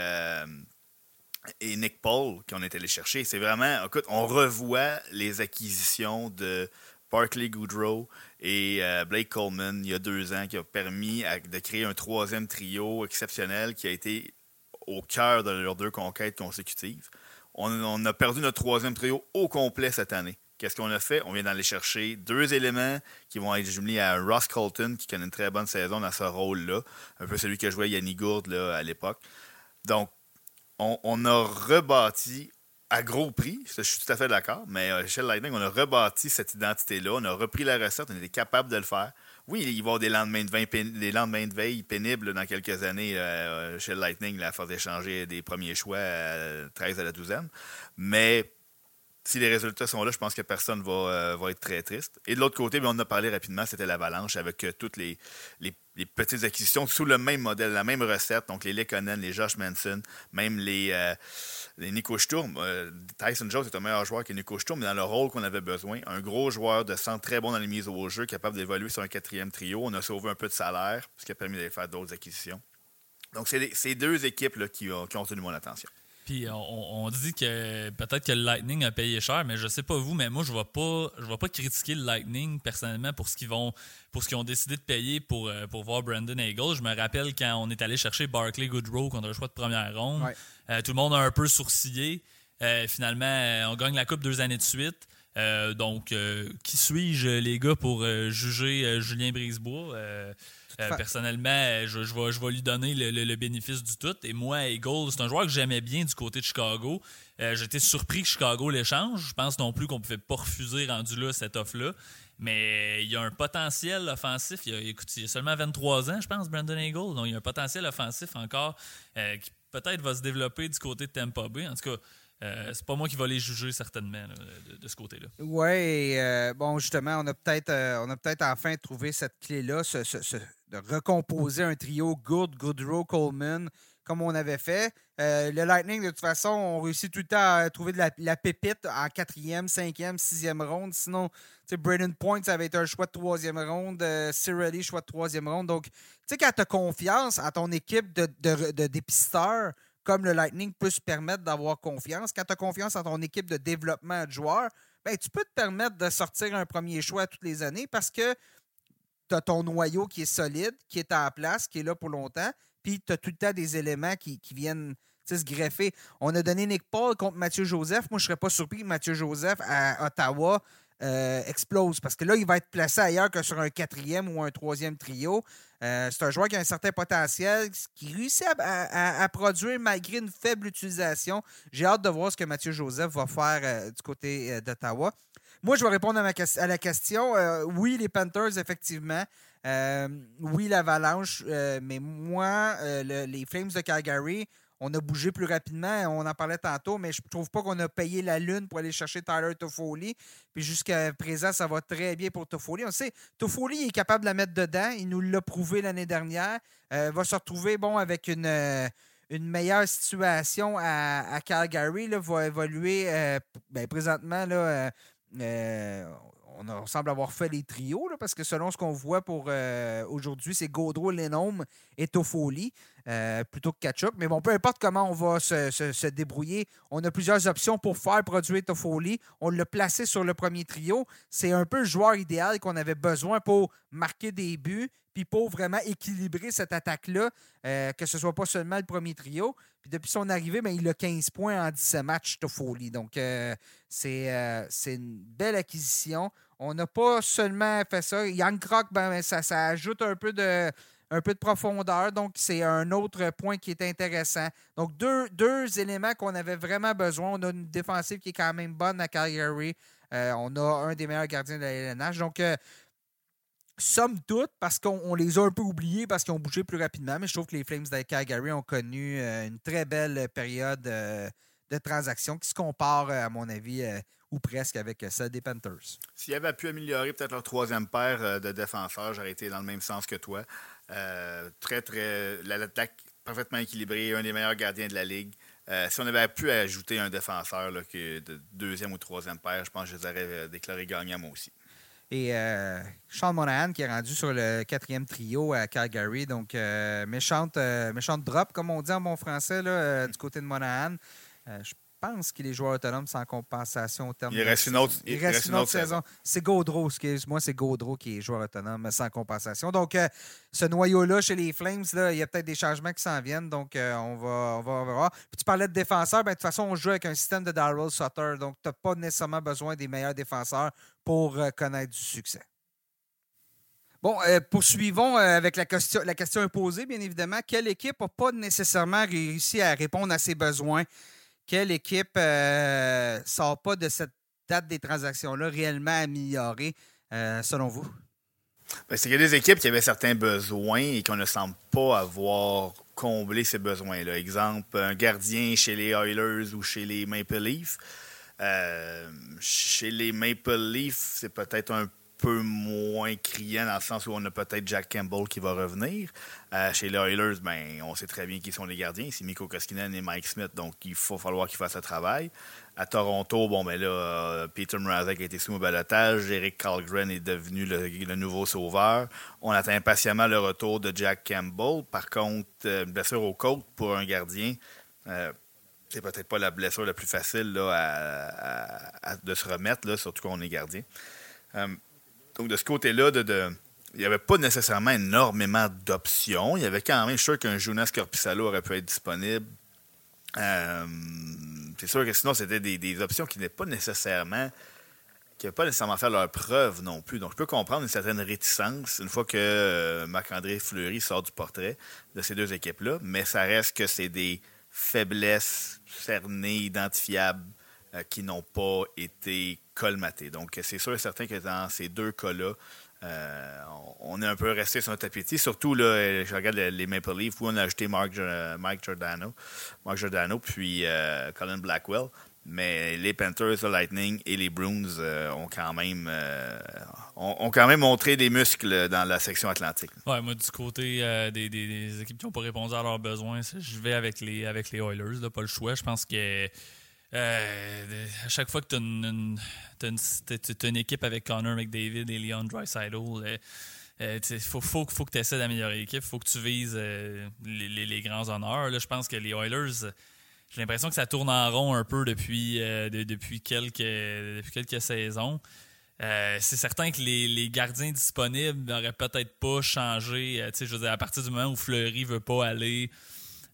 et Nick Paul qu'on est allé chercher. C'est vraiment, écoute, on revoit les acquisitions de Barkley Goodrow et euh, Blake Coleman il y a deux ans qui a permis de créer un troisième trio exceptionnel qui a été au cœur de leurs deux conquêtes consécutives. On, a perdu notre troisième trio au complet cette année. Qu'est-ce qu'on a fait? On vient d'aller chercher deux éléments qui vont être jumelés à Ross Colton, qui connaît une très bonne saison dans ce rôle-là. Un peu celui que jouait Yannick Gourde à l'époque. Donc, on, a rebâti à gros prix, je suis tout à fait d'accord, mais euh, chez Lightning, on a rebâti cette identité-là, on a repris la recette, on était capable de le faire. Oui, il va y avoir des lendemains de, lendemains de veille pénibles dans quelques années euh, chez Lightning, la force d'échanger des premiers choix à 13 à la douzaine. Mais si les résultats sont là, je pense que personne va, euh, va être très triste. Et de l'autre côté, on en a parlé rapidement, c'était l'avalanche avec toutes les, les petites acquisitions sous le même modèle, la même recette. Donc, les Lekonen, les Josh Manson, même les, euh, les Nico Sturm. Euh, Tyson Jones est un meilleur joueur que Nico Sturm, mais dans le rôle qu'on avait besoin. Un gros joueur de centre très bon dans les mises au jeu, capable d'évoluer sur un quatrième trio. On a sauvé un peu de salaire, ce qui a permis de faire d'autres acquisitions. Donc, c'est ces deux équipes là, qui, ont, qui ont tenu mon attention. Puis on, dit que peut-être que le Lightning a payé cher, mais je sais pas vous, mais moi je vais pas je vais pas critiquer le Lightning personnellement pour ce qu'ils vont pour ce qu'ils ont décidé de payer pour, euh, pour voir Brandon Hagel. Je me rappelle quand on est allé chercher Barclay Goodrow contre un choix de première ronde. Euh, tout le monde a un peu sourcillé. Euh, finalement, on gagne la coupe deux années de suite. donc, qui suis-je, les gars, pour juger Julien Brisebois? Euh, personnellement, euh, je, je, vais, je vais lui donner le, bénéfice du tout. Et moi, Eagle, c'est un joueur que j'aimais bien du côté de Chicago. Euh, j'étais surpris que Chicago l'échange. Je pense non plus qu'on ne pouvait pas refuser rendu là cette offre-là. Mais il y a un potentiel offensif. Il y a, écoute, il y a seulement 23 ans, je pense, Brandon Eagle. Donc, il y a un potentiel offensif encore qui peut-être va se développer du côté de Tampa Bay. En tout cas, euh, c'est pas moi qui vais les juger certainement de, ce côté-là. Oui, euh, bon, justement, on a peut-être euh, peut-être enfin trouvé cette clé-là, de recomposer un trio Good, Goodrow, Coleman, comme on avait fait. Euh, le Lightning, de toute façon, on réussit tout le temps à trouver de la, pépite en quatrième, cinquième, sixième ronde. Sinon, Braden Point, ça avait été un choix de troisième ronde. Euh, choix de troisième ronde. Donc, tu sais, quand tu as confiance à ton équipe de, de, dépisteurs, comme le Lightning peut se permettre d'avoir confiance, quand tu as confiance en ton équipe de développement de joueurs, ben, tu peux te permettre de sortir un premier choix toutes les années parce que tu as ton noyau qui est solide, qui est en place, qui est là pour longtemps, puis tu as tout le temps des éléments qui, viennent se greffer. On a donné Nick Paul contre Mathieu Joseph. Moi, je ne serais pas surpris que Mathieu Joseph à Ottawa euh, explose parce que là, il va être placé ailleurs que sur un quatrième ou un troisième trio. Euh, c'est un joueur qui a un certain potentiel, qui réussit à, produire malgré une faible utilisation. J'ai hâte de voir ce que Mathieu Joseph va faire euh, du côté d'Ottawa. Moi, je vais répondre à, la question. oui, les Panthers, effectivement. oui, l'Avalanche. mais moi, les Flames de Calgary, on a bougé plus rapidement. On en parlait tantôt, mais je ne trouve pas qu'on a payé la lune pour aller chercher Tyler Toffoli. Puis jusqu'à présent, ça va très bien pour Toffoli. On sait, Toffoli est capable de la mettre dedans. Il nous l'a prouvé l'année dernière. Euh, va se retrouver bon avec une, euh, meilleure situation à, Calgary. Là, va évoluer euh, ben, présentement. Là, on, semble avoir fait les trios, parce que selon ce qu'on voit pour aujourd'hui, c'est Gaudreau, Lenome et Toffoli. Euh, plutôt que Ketchup. Mais bon, peu importe comment on va se, débrouiller, on a plusieurs options pour faire produire Toffoli. On l'a placé sur le premier trio. C'est un peu le joueur idéal qu'on avait besoin pour marquer des buts, puis pour vraiment équilibrer cette attaque-là, euh, que ce soit pas seulement le premier trio. Puis depuis son arrivée, ben, il a 15 points en 17 matchs, Toffoli. Donc, euh, c'est une belle acquisition. On n'a pas seulement fait ça. Young Croc, ben, ça, ça ajoute un peu de un peu de profondeur. Donc, c'est un autre point qui est intéressant. Donc, deux, deux éléments qu'on avait vraiment besoin. On a une défensive qui est quand même bonne à Calgary. Euh, on a un des meilleurs gardiens de la LNH. Donc, euh, somme toute, parce qu'on les a un peu oubliés parce qu'ils ont bougé plus rapidement, mais je trouve que les Flames de Calgary ont connu euh, une très belle période de transaction qui se compare, à mon avis, ou presque avec celle des Panthers. S'ils avaient pu améliorer peut-être leur troisième paire de défenseurs, j'aurais été dans le même sens que toi. Euh, très, très. L'attaque parfaitement équilibrée, un des meilleurs gardiens de la ligue. Euh, si on avait pu ajouter un défenseur là, de deuxième ou troisième paire, je pense que je les aurais euh, déclarés gagnants moi aussi. Et Sean Monahan qui est rendu sur le quatrième trio à Calgary. Donc, méchante, méchante drop, comme on dit en bon français, là, du côté de Monahan. je pense qu'il est joueur autonome sans compensation au terme Il reste une autre, il reste une autre saison. C'est Gaudreau, excuse-moi, c'est Gaudreau qui est joueur autonome sans compensation. Donc, euh, ce noyau-là chez les Flames, là, il y a peut-être des changements qui s'en viennent. Donc, euh, on, va, on, va, voir. Puis tu parlais de défenseurs. Ben, de toute façon, on joue avec un système de Daryl Sutter. Donc, tu n'as pas nécessairement besoin des meilleurs défenseurs pour euh, connaître du succès. Bon, poursuivons avec la question, la question imposée, bien évidemment. Quelle équipe n'a pas nécessairement réussi à répondre à ses besoins? Quelle équipe ne euh, sort pas de cette date des transactions-là réellement améliorée, euh, selon vous? Ben, c'est qu'il y a des équipes qui avaient certains besoins et qu'on ne semble pas avoir comblé ces besoins-là. Exemple, un gardien chez les Oilers ou chez les Maple Leafs. Euh, chez les Maple Leafs, c'est peut-être un peu moins criant dans le sens où on a peut-être Jack Campbell qui va revenir. Euh, chez les Oilers, ben, on sait très bien qui sont les gardiens. C'est Mikko Koskinen et Mike Smith, donc il faut falloir qu'ils fassent le travail. À Toronto, bon, ben là, euh, Peter Mrazek a été sous au balotage. Eric Carlgren est devenu le, nouveau sauveur. On attend impatiemment le retour de Jack Campbell. Par contre, euh, blessure au côte pour un gardien, c'est peut-être pas la blessure la plus facile là, de se remettre, là, surtout quand on est gardien. Donc, de ce côté-là, il n'y avait pas nécessairement énormément d'options. Il y avait quand même, sûr qu'un Jonas Corpissalo aurait pu être disponible. Euh, c'est sûr que sinon, c'était des, options qui n'étaient pas nécessairement qui n'avaient pas nécessairement fait leur preuve non plus. Donc, je peux comprendre une certaine réticence une fois que euh, Marc-André Fleury sort du portrait de ces deux équipes-là, mais ça reste que c'est des faiblesses cernées, identifiables, euh, qui n'ont pas été colmatés. Donc, c'est sûr et certain que dans ces deux cas-là, euh, on est un peu resté sur un tapis. Surtout, là, je regarde les Maple Leafs où on a ajouté Mark, Mike Giordano, Mark Giordano puis euh, Colin Blackwell. Mais les Panthers, le Lightning et les Bruins ont quand même ont, quand même montré des muscles dans la section atlantique. Ouais, moi, du côté des, équipes qui n'ont pas répondu à leurs besoins, je vais avec les, avec les Oilers, pas le choix. Je pense que à chaque fois que tu as une, équipe avec Connor McDavid et Leon Dreisaitl, il euh, faut, faut, que tu essaies d'améliorer l'équipe. Il faut que tu vises euh, les, grands honneurs. Je pense que les Oilers, j'ai l'impression que ça tourne en rond un peu depuis, euh, depuis, quelques, depuis quelques saisons. c'est certain que les, gardiens disponibles n'auraient peut-être pas changé. je à partir du moment où Fleury veut pas aller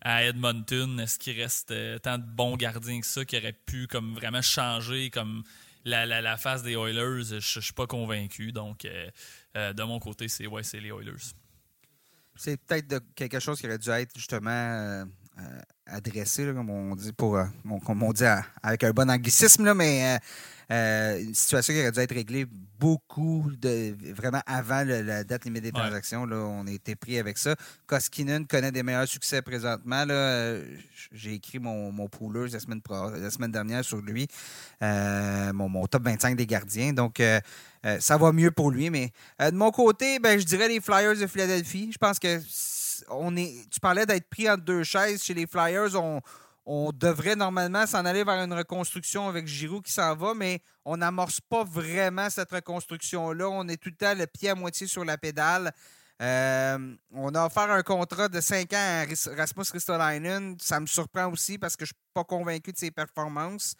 à Edmonton, est-ce qu'il reste tant de bons gardiens que ça qui auraient pu comme vraiment changer comme la, la, face des Oilers? Je, ne suis pas convaincu. Donc, euh, de mon côté, c'est ouais, les Oilers. C'est peut-être quelque chose qui aurait dû être justement euh, euh, adressé, comme on dit, pour, comme on dit avec un bon anglicisme, là, mais une situation qui aurait dû être réglée beaucoup, de, vraiment avant la date limite des transactions. Là, on a été pris avec ça. Koskinen connaît des meilleurs succès présentement. J'ai écrit mon, mon pooler la semaine, la semaine dernière sur lui, mon, mon, top 25 des gardiens. Donc, euh, ça va mieux pour lui. Mais euh, de mon côté, ben, je dirais les Flyers de Philadelphie. Je pense que on est. Tu parlais d'être pris entre deux chaises chez les Flyers. On, devrait normalement s'en aller vers une reconstruction avec Giroud qui s'en va, mais on n'amorce pas vraiment cette reconstruction-là. On est tout le temps le pied à moitié sur la pédale. Euh, on a offert un contrat de 5 ans à Rasmus Ristolainen. Ça me surprend aussi parce que je ne suis pas convaincu de ses performances.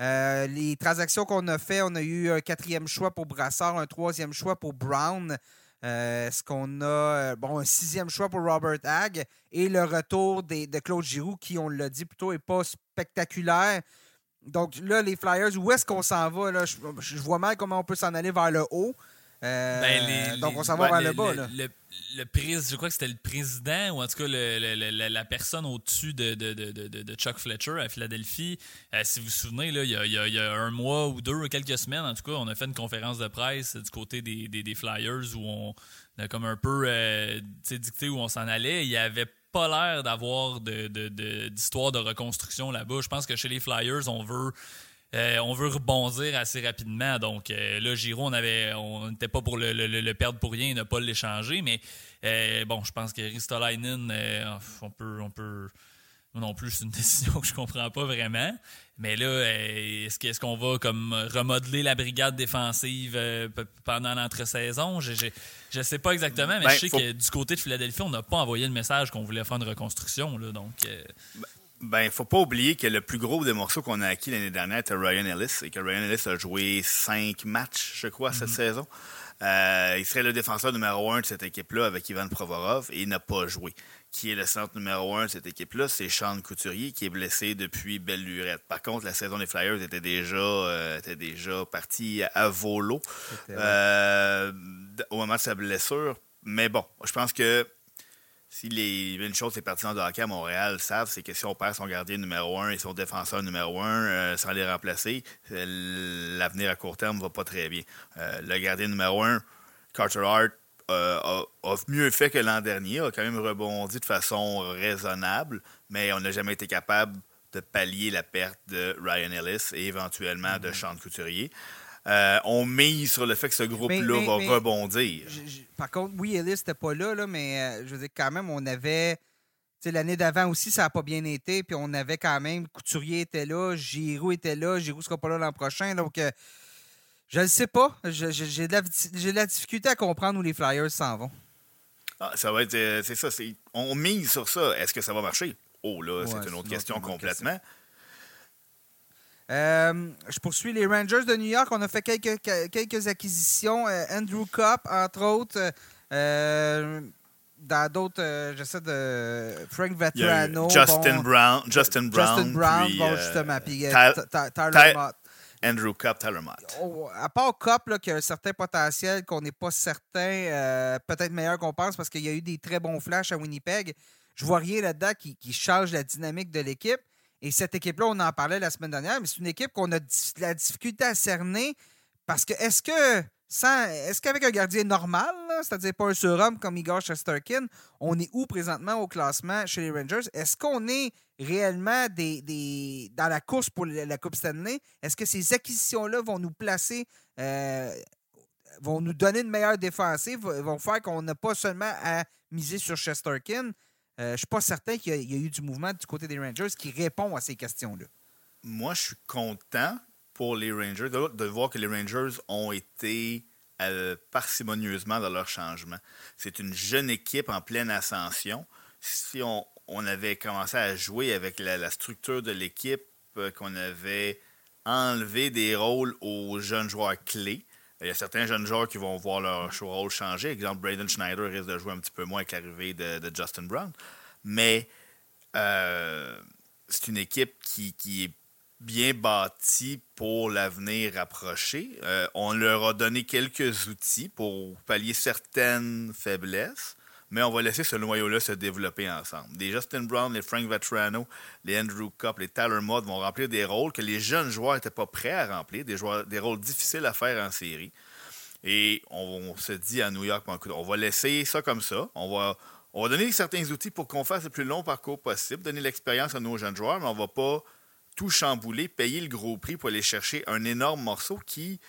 Euh, les transactions qu'on a fait, on a eu un quatrième choix pour Brassard, un troisième choix pour Brown. Euh, est-ce qu'on a euh, bon, un sixième choix pour Robert Hagg et le retour de Claude Giroux, qui, on l'a dit plutôt, n'est pas spectaculaire. Donc là, les Flyers, où est-ce qu'on s'en va? Là? je, vois mal comment on peut s'en aller vers le haut. Euh, ben, donc, on s'en va vers le, bas. Le, je crois que c'était le président, ou en tout cas la personne au-dessus de, de, Chuck Fletcher à Philadelphie. Euh, si vous vous souvenez, là, il, y a, un mois ou deux, quelques semaines, en tout cas, on a fait une conférence de presse du côté des, Flyers où on a comme un peu euh, dicté où on s'en allait. Il y avait pas l'air d'avoir d'histoire de, reconstruction là-bas. Je pense que chez les Flyers, on veut euh, on veut rebondir assez rapidement. Donc euh, là, Giro, on avait, on n'était pas pour le, perdre pour rien et ne pas l'échanger. Mais euh, bon, je pense que Ristolainen, on peut, on peut. Non plus, c'est une décision que je comprends pas vraiment. Mais là, est-ce qu'on va comme remodeler la brigade défensive pendant l'entre-saison? Je, ne sais pas exactement, mais ben, je sais que du côté de Philadelphie, on n'a pas envoyé le message qu'on voulait faire une reconstruction. Là, donc, ben, ben, faut pas oublier que le plus gros des morceaux qu'on a acquis l'année dernière était Ryan Ellis et que Ryan Ellis a joué cinq matchs, je crois, cette mhm. saison. Euh, il serait le défenseur numéro un de cette équipe-là avec Ivan Provorov et il n'a pas joué. Qui est le centre numéro un de cette équipe-là? C'est Sean Couturier qui est blessé depuis belle lurette. Par contre, la saison des Flyers était déjà, euh, était déjà partie à volo euh, au moment de sa blessure. Mais bon, je pense que si les, une chose les partisans de hockey à Montréal savent, c'est que si on perd son gardien numéro un et son défenseur numéro un euh, sans les remplacer, euh, l'avenir à court terme va pas très bien. Euh, le gardien numéro un, Carter Hart, a, mieux fait que l'an dernier, a quand même rebondi de façon raisonnable, mais on n'a jamais été capable de pallier la perte de Ryan Ellis et éventuellement de mm-hmm. Sean Couturier. Euh, on mise sur le fait que ce groupe-là va rebondir. par contre, oui, Ellis n'était pas là, là, mais euh, je veux dire, quand même, on avait. L'année d'avant aussi, ça n'a pas bien été. Puis on avait quand même. Couturier était là, Giroud était là, Giroud ne sera pas là l'an prochain. Donc, euh, je ne sais pas. J'ai de, la difficulté à comprendre où les Flyers s'en vont. Ah, ça va être. C'est ça. On mise sur ça. Est-ce que ça va marcher? Oh, là, c'est une autre question complètement. Euh, je poursuis les Rangers de New York. On a fait quelques, quelques acquisitions. Euh, Andrew Cup, entre autres. Euh, dans d'autres, j'essaie de. Frank Vetrano. Justin Brown. Justin Brown. Justin Brown, bon, justement. Puis Tyler Mott. Andrew Cup, Tyler Mott. Oh, à part Cup, là, qui a un certain potentiel, qu'on n'est pas certain, peut-être meilleur qu'on pense, parce qu'il y a eu des très bons flashs à Winnipeg. Je vois rien là-dedans qui, qui change la dynamique de l'équipe. Et cette équipe-là, on en parlait la semaine dernière, mais c'est une équipe qu'on a la difficulté à cerner parce que est-ce que est-ce qu'avec un gardien normal, c'est-à-dire pas un surhomme comme Igor Shesterkin, on est où présentement au classement chez les Rangers? Est-ce qu'on est réellement dans la course pour la Coupe Stanley? Est-ce que ces acquisitions-là vont nous placer euh, vont nous donner une meilleure défensive, vont faire qu'on n'a pas seulement à miser sur Chesterkin. Euh, je ne suis pas certain qu'il y, a eu du mouvement du côté des Rangers qui répond à ces questions-là. Moi, je suis content pour les Rangers de, voir que les Rangers ont été euh, parcimonieusement dans leur changement. C'est une jeune équipe en pleine ascension. Si on, avait commencé à jouer avec la, structure de l'équipe, euh, qu'on avait enlevé des rôles aux jeunes joueurs clés, il y a certains jeunes joueurs qui vont voir leur rôle changer. Exemple, Braden Schneider risque de jouer un petit peu moins avec l'arrivée de, Justin Brown. Mais euh, c'est une équipe qui, est bien bâtie pour l'avenir rapproché. Euh, on leur a donné quelques outils pour pallier certaines faiblesses mais on va laisser ce noyau-là se développer ensemble. Des Justin Brown, les Frank Vetrano, les Andrew Cup, les Tyler Mott vont remplir des rôles que les jeunes joueurs n'étaient pas prêts à remplir, des rôles difficiles à faire en série. Et on, se dit à New York, on va laisser ça comme ça. On va, on va donner certains outils pour qu'on fasse le plus long parcours possible, donner l'expérience à nos jeunes joueurs, mais on ne va pas tout chambouler, payer le gros prix pour aller chercher un énorme morceau qui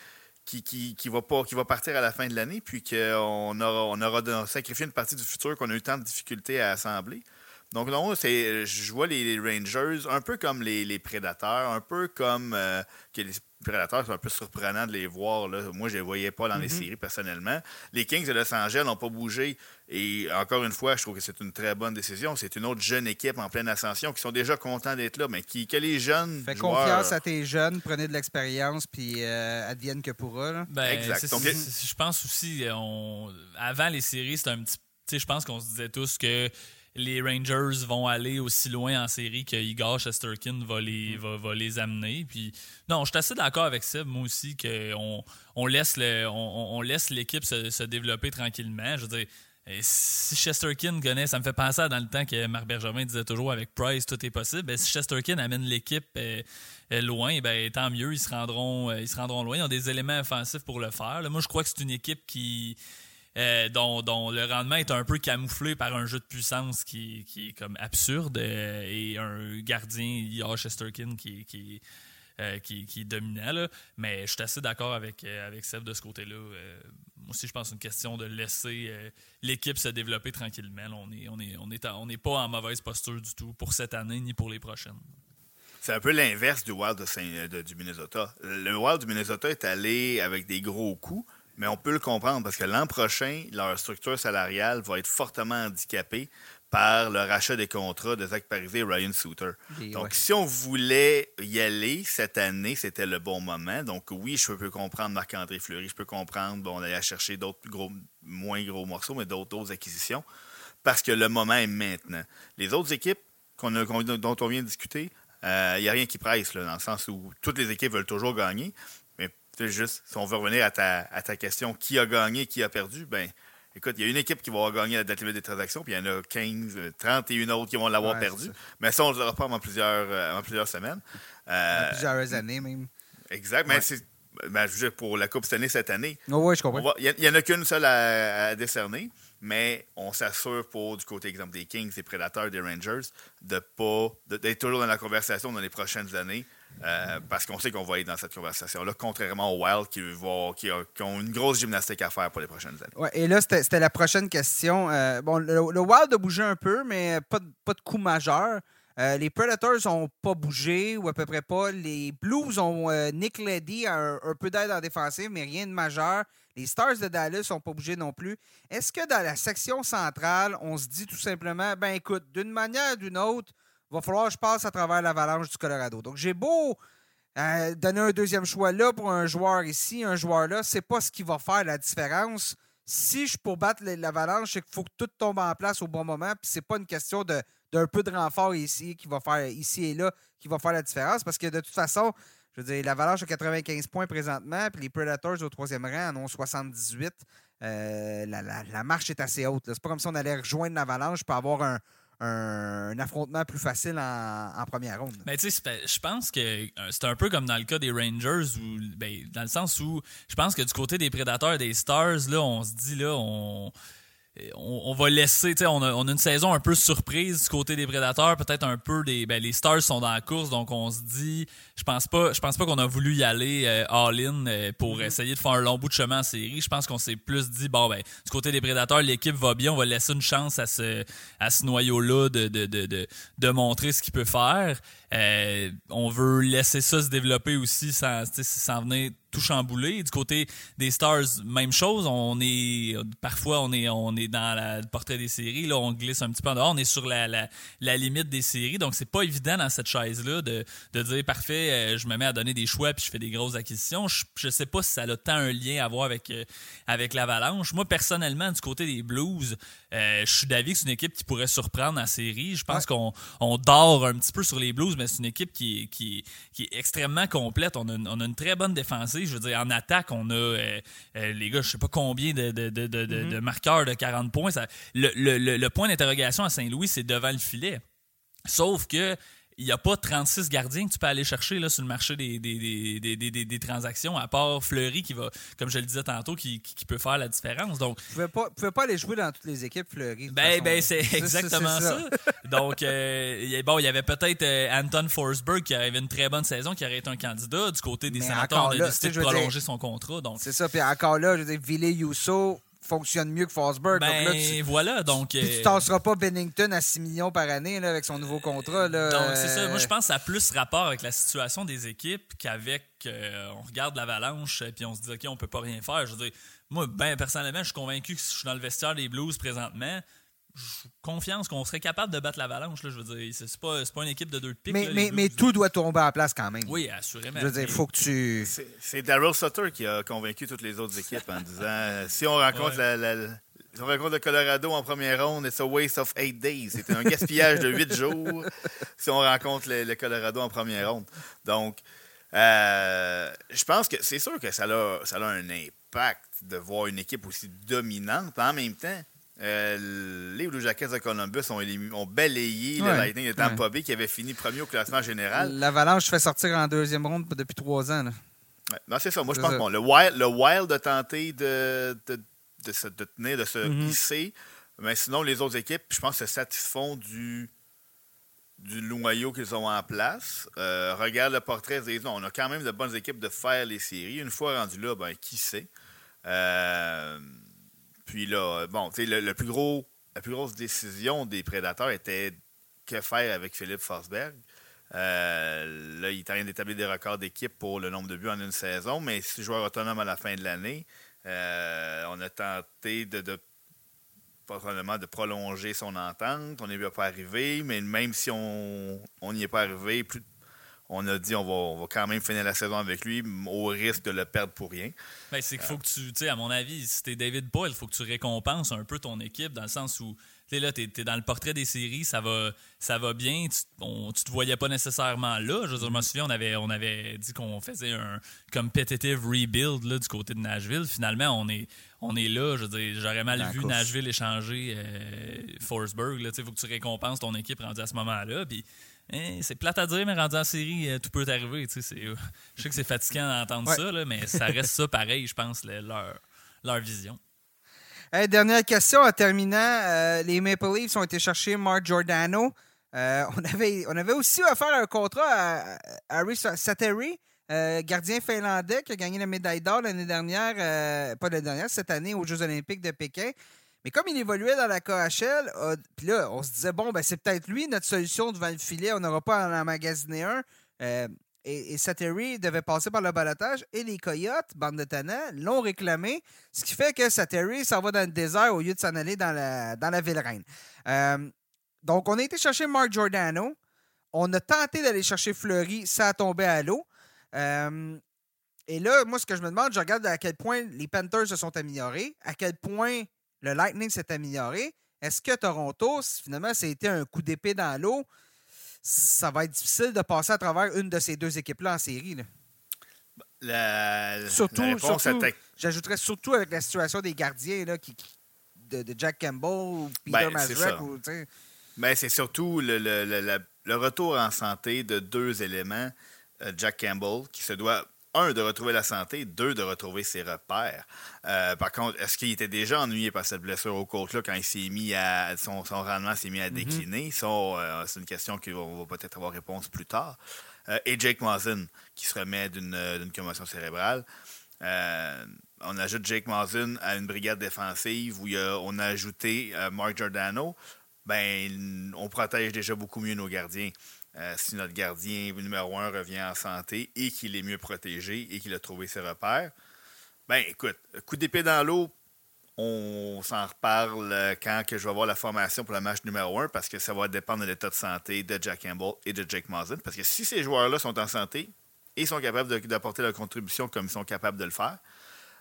qui, qui, va pas, qui va partir à la fin de l'année, puis qu'on aura, on aura sacrifié une partie du futur qu'on a eu tant de difficultés à assembler. Donc, non, c'est, je vois les, Rangers un peu comme les, les Prédateurs, un peu comme euh, les Prédateurs, c'est un peu surprenant de les voir. Là. Moi, je ne les voyais pas dans les mm-hmm. séries personnellement. Les Kings de Los Angeles n'ont pas bougé. Et encore une fois, je trouve que c'est une très bonne décision. C'est une autre jeune équipe en pleine ascension qui sont déjà contents d'être là, mais qui, que les jeunes. Fais confiance à tes jeunes, prenez de l'expérience, puis euh, advienne que pourra. Ben, exact. je pense aussi, on, avant les séries, c'est un petit. Je pense qu'on se disait tous que les Rangers vont aller aussi loin en série que Igor Chesterkin va les, va, les amener. Puis, non, je suis assez d'accord avec ça, moi aussi, qu'on on laisse, le, on, laisse l'équipe se, développer tranquillement. Je veux dire, si Chesterkin connaît, ça me fait penser à dans le temps que Marc Bergevin disait toujours avec Price, tout est possible. Ben, si Chesterkin amène l'équipe euh, euh, loin, ben, tant mieux, ils se, rendront, euh, ils se rendront loin. Ils ont des éléments offensifs pour le faire. moi, je crois que c'est une équipe qui euh, dont, le rendement est un peu camouflé par un jeu de puissance qui, est comme absurde euh, et un gardien, I.A. Chesterkin, qui, euh, qui, qui est dominant. Mais je suis assez d'accord avec, avec Seb de ce côté-là. moi aussi, je pense une question de laisser l'équipe se développer tranquillement. on n'est est, on est, on pas en mauvaise posture du tout pour cette année ni pour les prochaines. C'est un peu l'inverse du Wild du Minnesota. Le Wild du Minnesota est allé avec des gros coups, mais on peut le comprendre parce que l'an prochain, leur structure salariale va être fortement handicapée par le rachat des contrats de Zach Parisé et Ryan Souter. Donc, si on voulait y aller cette année, c'était le bon moment. Donc, oui, je peux comprendre Marc-André Fleury, je peux comprendre, bon, on allait chercher d'autres gros, moins gros morceaux, mais d'autres acquisitions, parce que le moment est maintenant. Les autres équipes a, dont on vient de discuter, il euh, n'y a rien qui presse, dans le sens où toutes les équipes veulent toujours gagner. C'est juste, si on veut revenir à ta, à ta question, qui a gagné, qui a perdu, ben écoute, il y a une équipe qui va avoir gagné la date limite des transactions, puis il y en a 15, 31 autres qui vont l'avoir perdu. Mais ça, on ne le pas en plusieurs, euh, plusieurs semaines. Euh, plusieurs années même. Exact, mais c'est ben, pour la Coupe cette année, cette année. Oh, oui, je comprends. Il n'y en a qu'une seule à, décerner, mais on s'assure pour, du côté, exemple, des Kings, des Prédateurs, des Rangers, de pas d'être toujours dans la conversation dans les prochaines années. Euh, parce qu'on sait qu'on va être dans cette conversation-là, contrairement aux Wild qui, qui, ont une grosse gymnastique à faire pour les prochaines années. Ouais, et là, c'était la prochaine question. Euh, bon, le, Wild a bougé un peu, mais pas de, pas de coup majeur. Euh, les Predators n'ont pas bougé, ou à peu près pas. Les Blues ont Nick Leddy, un, un peu d'aide en défensive, mais rien de majeur. Les Stars de Dallas n'ont pas bougé non plus. Est-ce que dans la section centrale, on se dit tout simplement, ben écoute, d'une manière ou d'une autre, va falloir que je passe à travers l'avalanche du Colorado. Donc, j'ai beau euh, donner un deuxième choix là pour un joueur ici, un joueur là, c'est pas ce qui va faire la différence. Si je pour battre l'avalanche, c'est qu'il faut que tout tombe en place au bon moment. Puis c'est pas une question d'un peu de renfort ici qui va faire ici et là qui va faire la différence. Parce que de toute façon, je veux dire, l'Avalanche a 95 points présentement, puis les Predators au troisième rang en ont 78. Euh, la, marche est assez haute. C'est pas comme si on allait rejoindre l'Avalanche pour avoir un, un, affrontement plus facile en, première ronde. Mais tu sais, je pense que euh, c'est un peu comme dans le cas des Rangers, ben, dans le sens où je pense que du côté des Prédateurs, des Stars, là, on se dit, là, on on, va laisser, on a, on a une saison un peu surprise du côté des prédateurs, peut-être un peu des, ben, les Stars sont dans la course, donc on se dit, je pense pas, je pense pas qu'on a voulu y aller euh, all-in euh, pour mm-hmm. essayer de faire un long bout de chemin en série. Je pense qu'on s'est plus dit, bon ben, du côté des prédateurs, l'équipe va bien, on va laisser une chance à ce, à ce noyau-là de, de, de, de, de montrer ce qu'il peut faire. Euh, on veut laisser ça se développer aussi sans, sans venir tout chambouler. Du côté des Stars, même chose. On est parfois on est on est dans le portrait des séries. Là, on glisse un petit peu en dehors. On est sur la, la, limite des séries. Donc c'est pas évident dans cette chaise là de, de dire parfait, euh, je me mets à donner des choix puis je fais des grosses acquisitions. Je, je sais pas si ça a tant un lien à voir avec euh, avec l'Avalanche. Moi personnellement du côté des Blues, je suis d'avis que c'est une équipe qui pourrait surprendre en série. Je pense qu'on on dort un petit peu sur les Blues, mais c'est une équipe qui, qui, qui est extrêmement complète. On a, on a, une très bonne défensive. Je veux dire, en attaque, on a, euh, euh, les gars, je sais pas combien de, de, de, de, mm-hmm. marqueurs de 40 points. Ça, le, le, le point d'interrogation à Saint-Louis, c'est devant le filet. Sauf que il n'y a pas 36 gardiens que tu peux aller chercher là, sur le marché des, des, transactions, à part Fleury qui va, comme je le disais tantôt, qui, peut faire la différence. Donc, tu ne pouvais, pas aller jouer dans toutes les équipes, Fleury. Ben, ben c'est exactement ça. Donc, euh, bon, il y avait peut-être euh, Anton Forsberg qui avait une très bonne saison, qui aurait été un candidat. Du côté des sénateurs, on a décidé de prolonger son contrat. C'est ça. Puis encore là, je veux dire, Ville fonctionne mieux que Forsberg. Ben, donc là, tu, voilà, donc... tu ne euh, tasseras pas Bennington à 6 millions par année là, avec son nouveau contrat. Là, donc, c'est ça. Moi, je pense que ça a plus rapport avec la situation des équipes qu'avec... Euh, on regarde l'avalanche et puis on se dit, OK, on peut pas rien faire. Je veux dire, moi, ben, personnellement, je suis convaincu que si je suis dans le vestiaire des Blues présentement, confiance qu'on serait capable de battre l'Avalanche. Je veux dire, c'est pas, pas une équipe de deux pics. Mais, mais, mais tout doit tomber en place quand même. Oui, assurément. Je veux dire, il faut que tu. C'est Daryl Sutter qui a convaincu toutes les autres équipes en disant euh, si on rencontre la, on rencontre le Colorado en première ronde, c'est a waste of eight days. C'est un gaspillage de huit jours si on rencontre le, Colorado en première ronde. Donc, euh, je pense que c'est sûr que ça a, ça a un impact de voir une équipe aussi dominante. En même temps, euh, les Blue Jackets de Columbus ont, ont balayé le Lightning de Tampa Bay qui avait fini premier au classement général. L'Avalanche fait sortir en deuxième ronde depuis trois ans. Non, c'est ça. Moi, je pense que le, wild, le Wild a tenté de, de, de, se, de tenir, de se hisser. Mais sinon, les autres équipes, je pense, se satisfont du, du noyau qu'ils ont en place. Euh, regarde le portrait, on a quand même de bonnes équipes de faire les séries. Une fois rendu là, ben, qui sait? Euh, puis là, bon, tu sais, le, plus gros, la plus grosse décision des prédateurs était que faire avec Philippe Forsberg. Euh, là, il est en train d'établir des records d'équipe pour le nombre de buts en une saison, mais c'est joueur autonome à la fin de l'année. Euh, on a tenté de, de, de prolonger son entente. On n'est pas arrivé, mais même si on n'y est pas arrivé, plus, on a dit on va, on va quand même finir la saison avec lui au risque de le perdre pour rien. Ben, c'est qu'il faut que tu, tu à mon avis, si t'es David Boyle, il faut que tu récompenses un peu ton équipe dans le sens où tu là, tu es, dans le portrait des séries, ça va, ça va bien, tu, ne te voyais pas nécessairement là. Je, me souviens, on avait, on avait dit qu'on faisait un competitive rebuild là, du côté de Nashville. Finalement, on est, on est là. Je j'aurais mal vu Nashville échanger euh, Forsberg. Il faut que tu récompenses ton équipe rendue à ce moment-là. Puis Hein, c'est plate à dire, mais rendu en série, euh, tout peut arriver. je sais que c'est fatigant d'entendre ça, mais ça reste ça pareil, je pense, leur, leur vision. dernière question en terminant. Euh, les Maple Leafs ont été chercher Mark Giordano. Euh, on, avait, on avait aussi offert un contrat à, Harry Sateri, gardien finlandais qui a gagné la médaille d'or l'année dernière, pas l'année dernière, cette année aux Jeux olympiques de Pékin. Mais comme il évoluait dans la KHL, euh, puis là, on se disait, bon, ben, c'est peut-être lui notre solution devant le filet, on n'aura pas à en magasiner un. Euh, et, et devait passer par le balotage et les Coyotes, bande de tannants, l'ont réclamé, ce qui fait que Sateri s'en va dans le désert au lieu de s'en aller dans la, dans la ville reine. Euh, donc, on a été chercher Mark Giordano. On a tenté d'aller chercher Fleury, ça a tombé à l'eau. et là, moi, ce que je me demande, je regarde à quel point les Panthers se sont améliorés, à quel point le Lightning s'est amélioré. Est-ce que Toronto, finalement, ça a été un coup d'épée dans l'eau? Ça va être difficile de passer à travers une de ces deux équipes-là en série. La, surtout, j'ajouterais surtout avec la situation des gardiens là, qui, de, Jack Campbell ou Peter ben, ben, c'est surtout le, le, retour en santé de deux éléments. Euh, Jack Campbell, qui se doit un, de retrouver la santé, deux, de retrouver ses repères. Euh, par contre, est-ce qu'il était déjà ennuyé par cette blessure au côte-là quand il s'est mis à. Son, son rendement s'est mis à décliner? Ça, euh, c'est une question qu'on va peut-être avoir réponse plus tard. Euh, et Jake Mazen, qui se remet d'une commotion cérébrale. On ajoute Jake Mazen à une brigade défensive où il y a- on a ajouté Mark Giordano. Ben, on protège déjà beaucoup mieux nos gardiens. Euh, si notre gardien numéro un revient en santé et qu'il est mieux protégé et qu'il a trouvé ses repères, ben écoute, coup d'épée dans l'eau, on s'en reparle euh, quand que je vais voir la formation pour le match numéro un parce que ça va dépendre de l'état de santé de Jack Campbell et de Jake Mazen. Parce que si ces joueurs-là sont en santé et sont capables d'apporter leur contribution comme ils sont capables de le faire,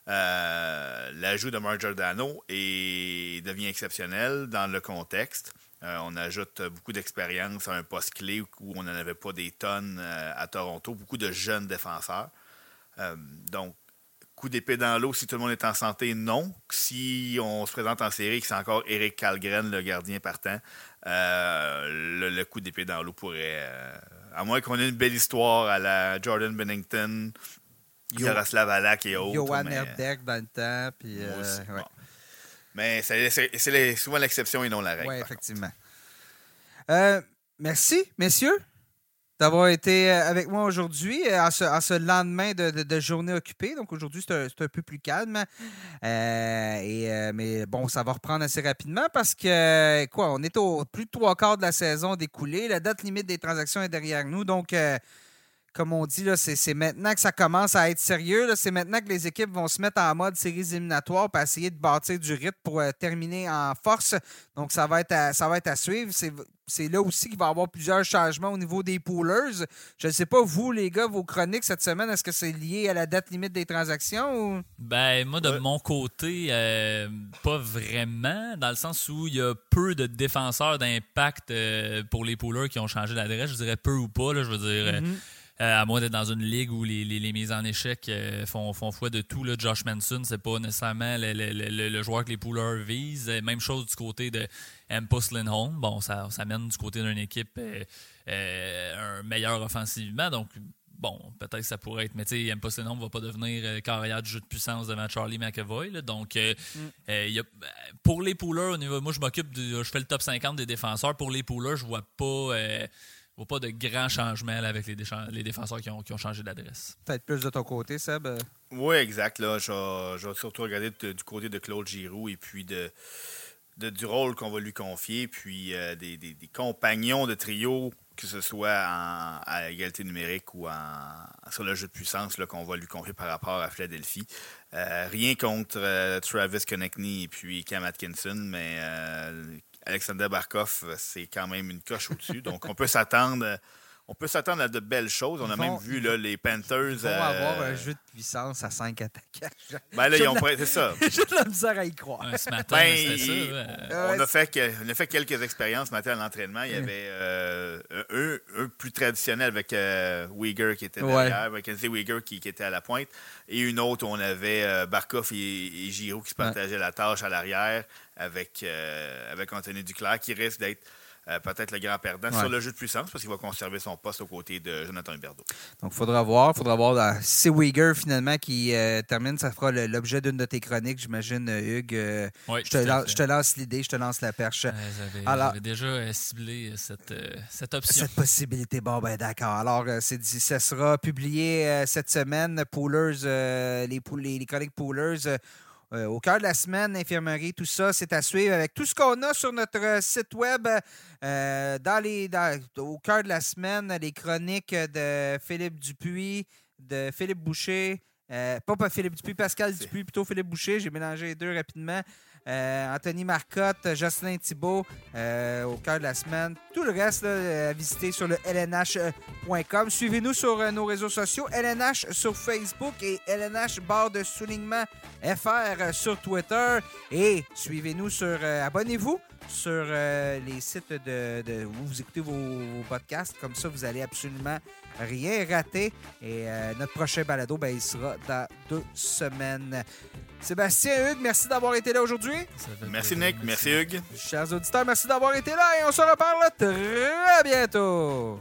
euh, l'ajout de Mark devient exceptionnel dans le contexte. Euh, on ajoute beaucoup d'expérience à un poste clé où on n'en avait pas des tonnes euh, à Toronto, beaucoup de jeunes défenseurs. Euh, donc, coup d'épée dans l'eau, si tout le monde est en santé, non. Si on se présente en série que c'est encore Eric Kalgren, le gardien partant, euh, le, le coup d'épée dans l'eau pourrait. euh, à moins qu'on ait une belle histoire à la Jordan Bennington, Yo- Jaroslav Alak et autres. Johan mais- dans le temps. Puis, moi euh, aussi, ouais. bon. Mais c'est souvent l'exception et non la règle. Oui, effectivement. Euh, merci, messieurs, d'avoir été euh, avec moi aujourd'hui, euh, en ce, en ce lendemain de, de- de journée occupée. Donc aujourd'hui, c'est un, peu plus calme. Euh, et, euh, mais bon, ça va reprendre assez rapidement parce que, quoi, on est au plus de trois quarts de la saison découlée. La date limite des transactions est derrière nous. Donc, euh, comme on dit, là, c'est, maintenant que ça commence à être sérieux. C'est maintenant que les équipes vont se mettre en mode séries éliminatoires pour essayer de bâtir du rythme pour euh, terminer en force. Donc, ça va être à, ça va être à suivre. C'est, c'est là aussi qu'il va y avoir plusieurs changements au niveau des poolers. Je ne sais pas, vous, les gars, vos chroniques cette semaine, est-ce que c'est lié à la date limite des transactions ou? Ben, moi, de Ouais. mon côté, euh, pas vraiment, dans le sens où il y a peu de défenseurs d'impact euh, pour les poolers qui ont changé d'adresse. Je dirais peu ou pas, là, je veux dire, euh, Mhm. Euh, à moins d'être dans une ligue où les, les- les mises en échec euh, font, font foi de tout. Là. Josh Manson, c'est pas nécessairement le, le- le- le joueur que les poolers visent. Euh, Même chose du côté de Empus Lindholm. Bon, ça, ça mène du côté d'une équipe euh, un meilleur offensivement, donc bon, peut-être que ça pourrait être, mais tu sais, Lindholm va pas devenir euh, carrière de jeu de puissance devant Charlie McAvoy. là. donc, euh, euh, il y a- pour les poolers, au niveau, moi je m'occupe, je fais le top 50 des défenseurs. Pour les poolers, je vois pas, vois pas de grands changements là, avec les, défenseurs qui ont, qui ont changé d'adresse. Peut-être plus de ton côté, Seb. euh. Oui, exact. Là, je, vais, je vais surtout regarder de- du côté de Claude Giroux et puis de, de- du rôle qu'on va lui confier, puis euh, des, des- des compagnons de trio, que ce soit en- à égalité numérique ou en, sur le jeu de puissance qu'on va lui confier par rapport à Philadelphie. Euh, rien contre euh, Travis Konechny et puis Cam Atkinson, mais euh, Alexander Barkov, c'est quand même une coche au-dessus. Donc, on peut s'attendre. On peut s'attendre à de belles choses. On a même vu là, les Panthers. Ils vont euh, avoir un jeu de puissance à 5 attaquants. Ben là, J'ai ils ont prêté ça. J'ai de la misère à y croire. Ouais, ce matin, Ben, c'était ça. ouais. Euh, on, a fait que- on a fait quelques expériences ce matin à l'entraînement. Il y avait euh, un, un plus traditionnel avec euh, Uyghur qui était Ouais. derrière, Mackenzie Uyghur qui, qui était à la pointe, et une autre où on avait euh, Barkov et, et Giroud qui se Ouais. partageaient la tâche à l'arrière avec, euh, avec Anthony Duclair qui risque d'être euh, peut-être le grand perdant Ouais. sur le jeu de puissance parce qu'il va conserver son poste aux côtés de Jonathan Huberdeau. Donc, il faudra voir. faudra voir. si c'est Uyghur, finalement, qui euh, termine, ça fera l'objet d'une de tes chroniques, j'imagine, euh, Hugues. Euh, Ouais, je, te lance, je te lance l'idée, je te lance la perche. Ouais, J'avais Alors- j'avais déjà euh, ciblé cette, euh, cette option. Cette possibilité, bon, ben d'accord. Alors, euh, c'est dit, ça sera publié euh, cette semaine, Poolers, euh, les, pool- les, les chroniques Poolers. Euh, au cœur de la semaine, infirmerie, tout ça, c'est à suivre avec tout ce qu'on a sur notre euh, site web. euh, dans les, dans- au cœur de la semaine, les chroniques de Philippe Dupuis, de Philippe Boucher. euh, pas, pas Philippe Dupuis, Pascal Dupuis, plutôt Philippe Boucher. J'ai mélangé les deux rapidement. Euh, Anthony Marcotte, Jocelyn Thibault euh, au cœur de la semaine. Tout le reste là, à visiter sur le lnh.com. Suivez-nous sur euh, nos réseaux sociaux, LNH sur Facebook et LNH barre de soulignement FR sur Twitter. Et suivez-nous sur. Abonnez-vous sur euh, les sites de, de- où vous écoutez vos, vos podcasts. Comme ça, vous allez absolument rien rater. Et euh, notre prochain balado, ben, il sera dans deux semaines. Sébastien Hugues, merci d'avoir été là aujourd'hui. Merci Nick, merci Hugues. Chers auditeurs, merci d'avoir été là et on se reparle très bientôt.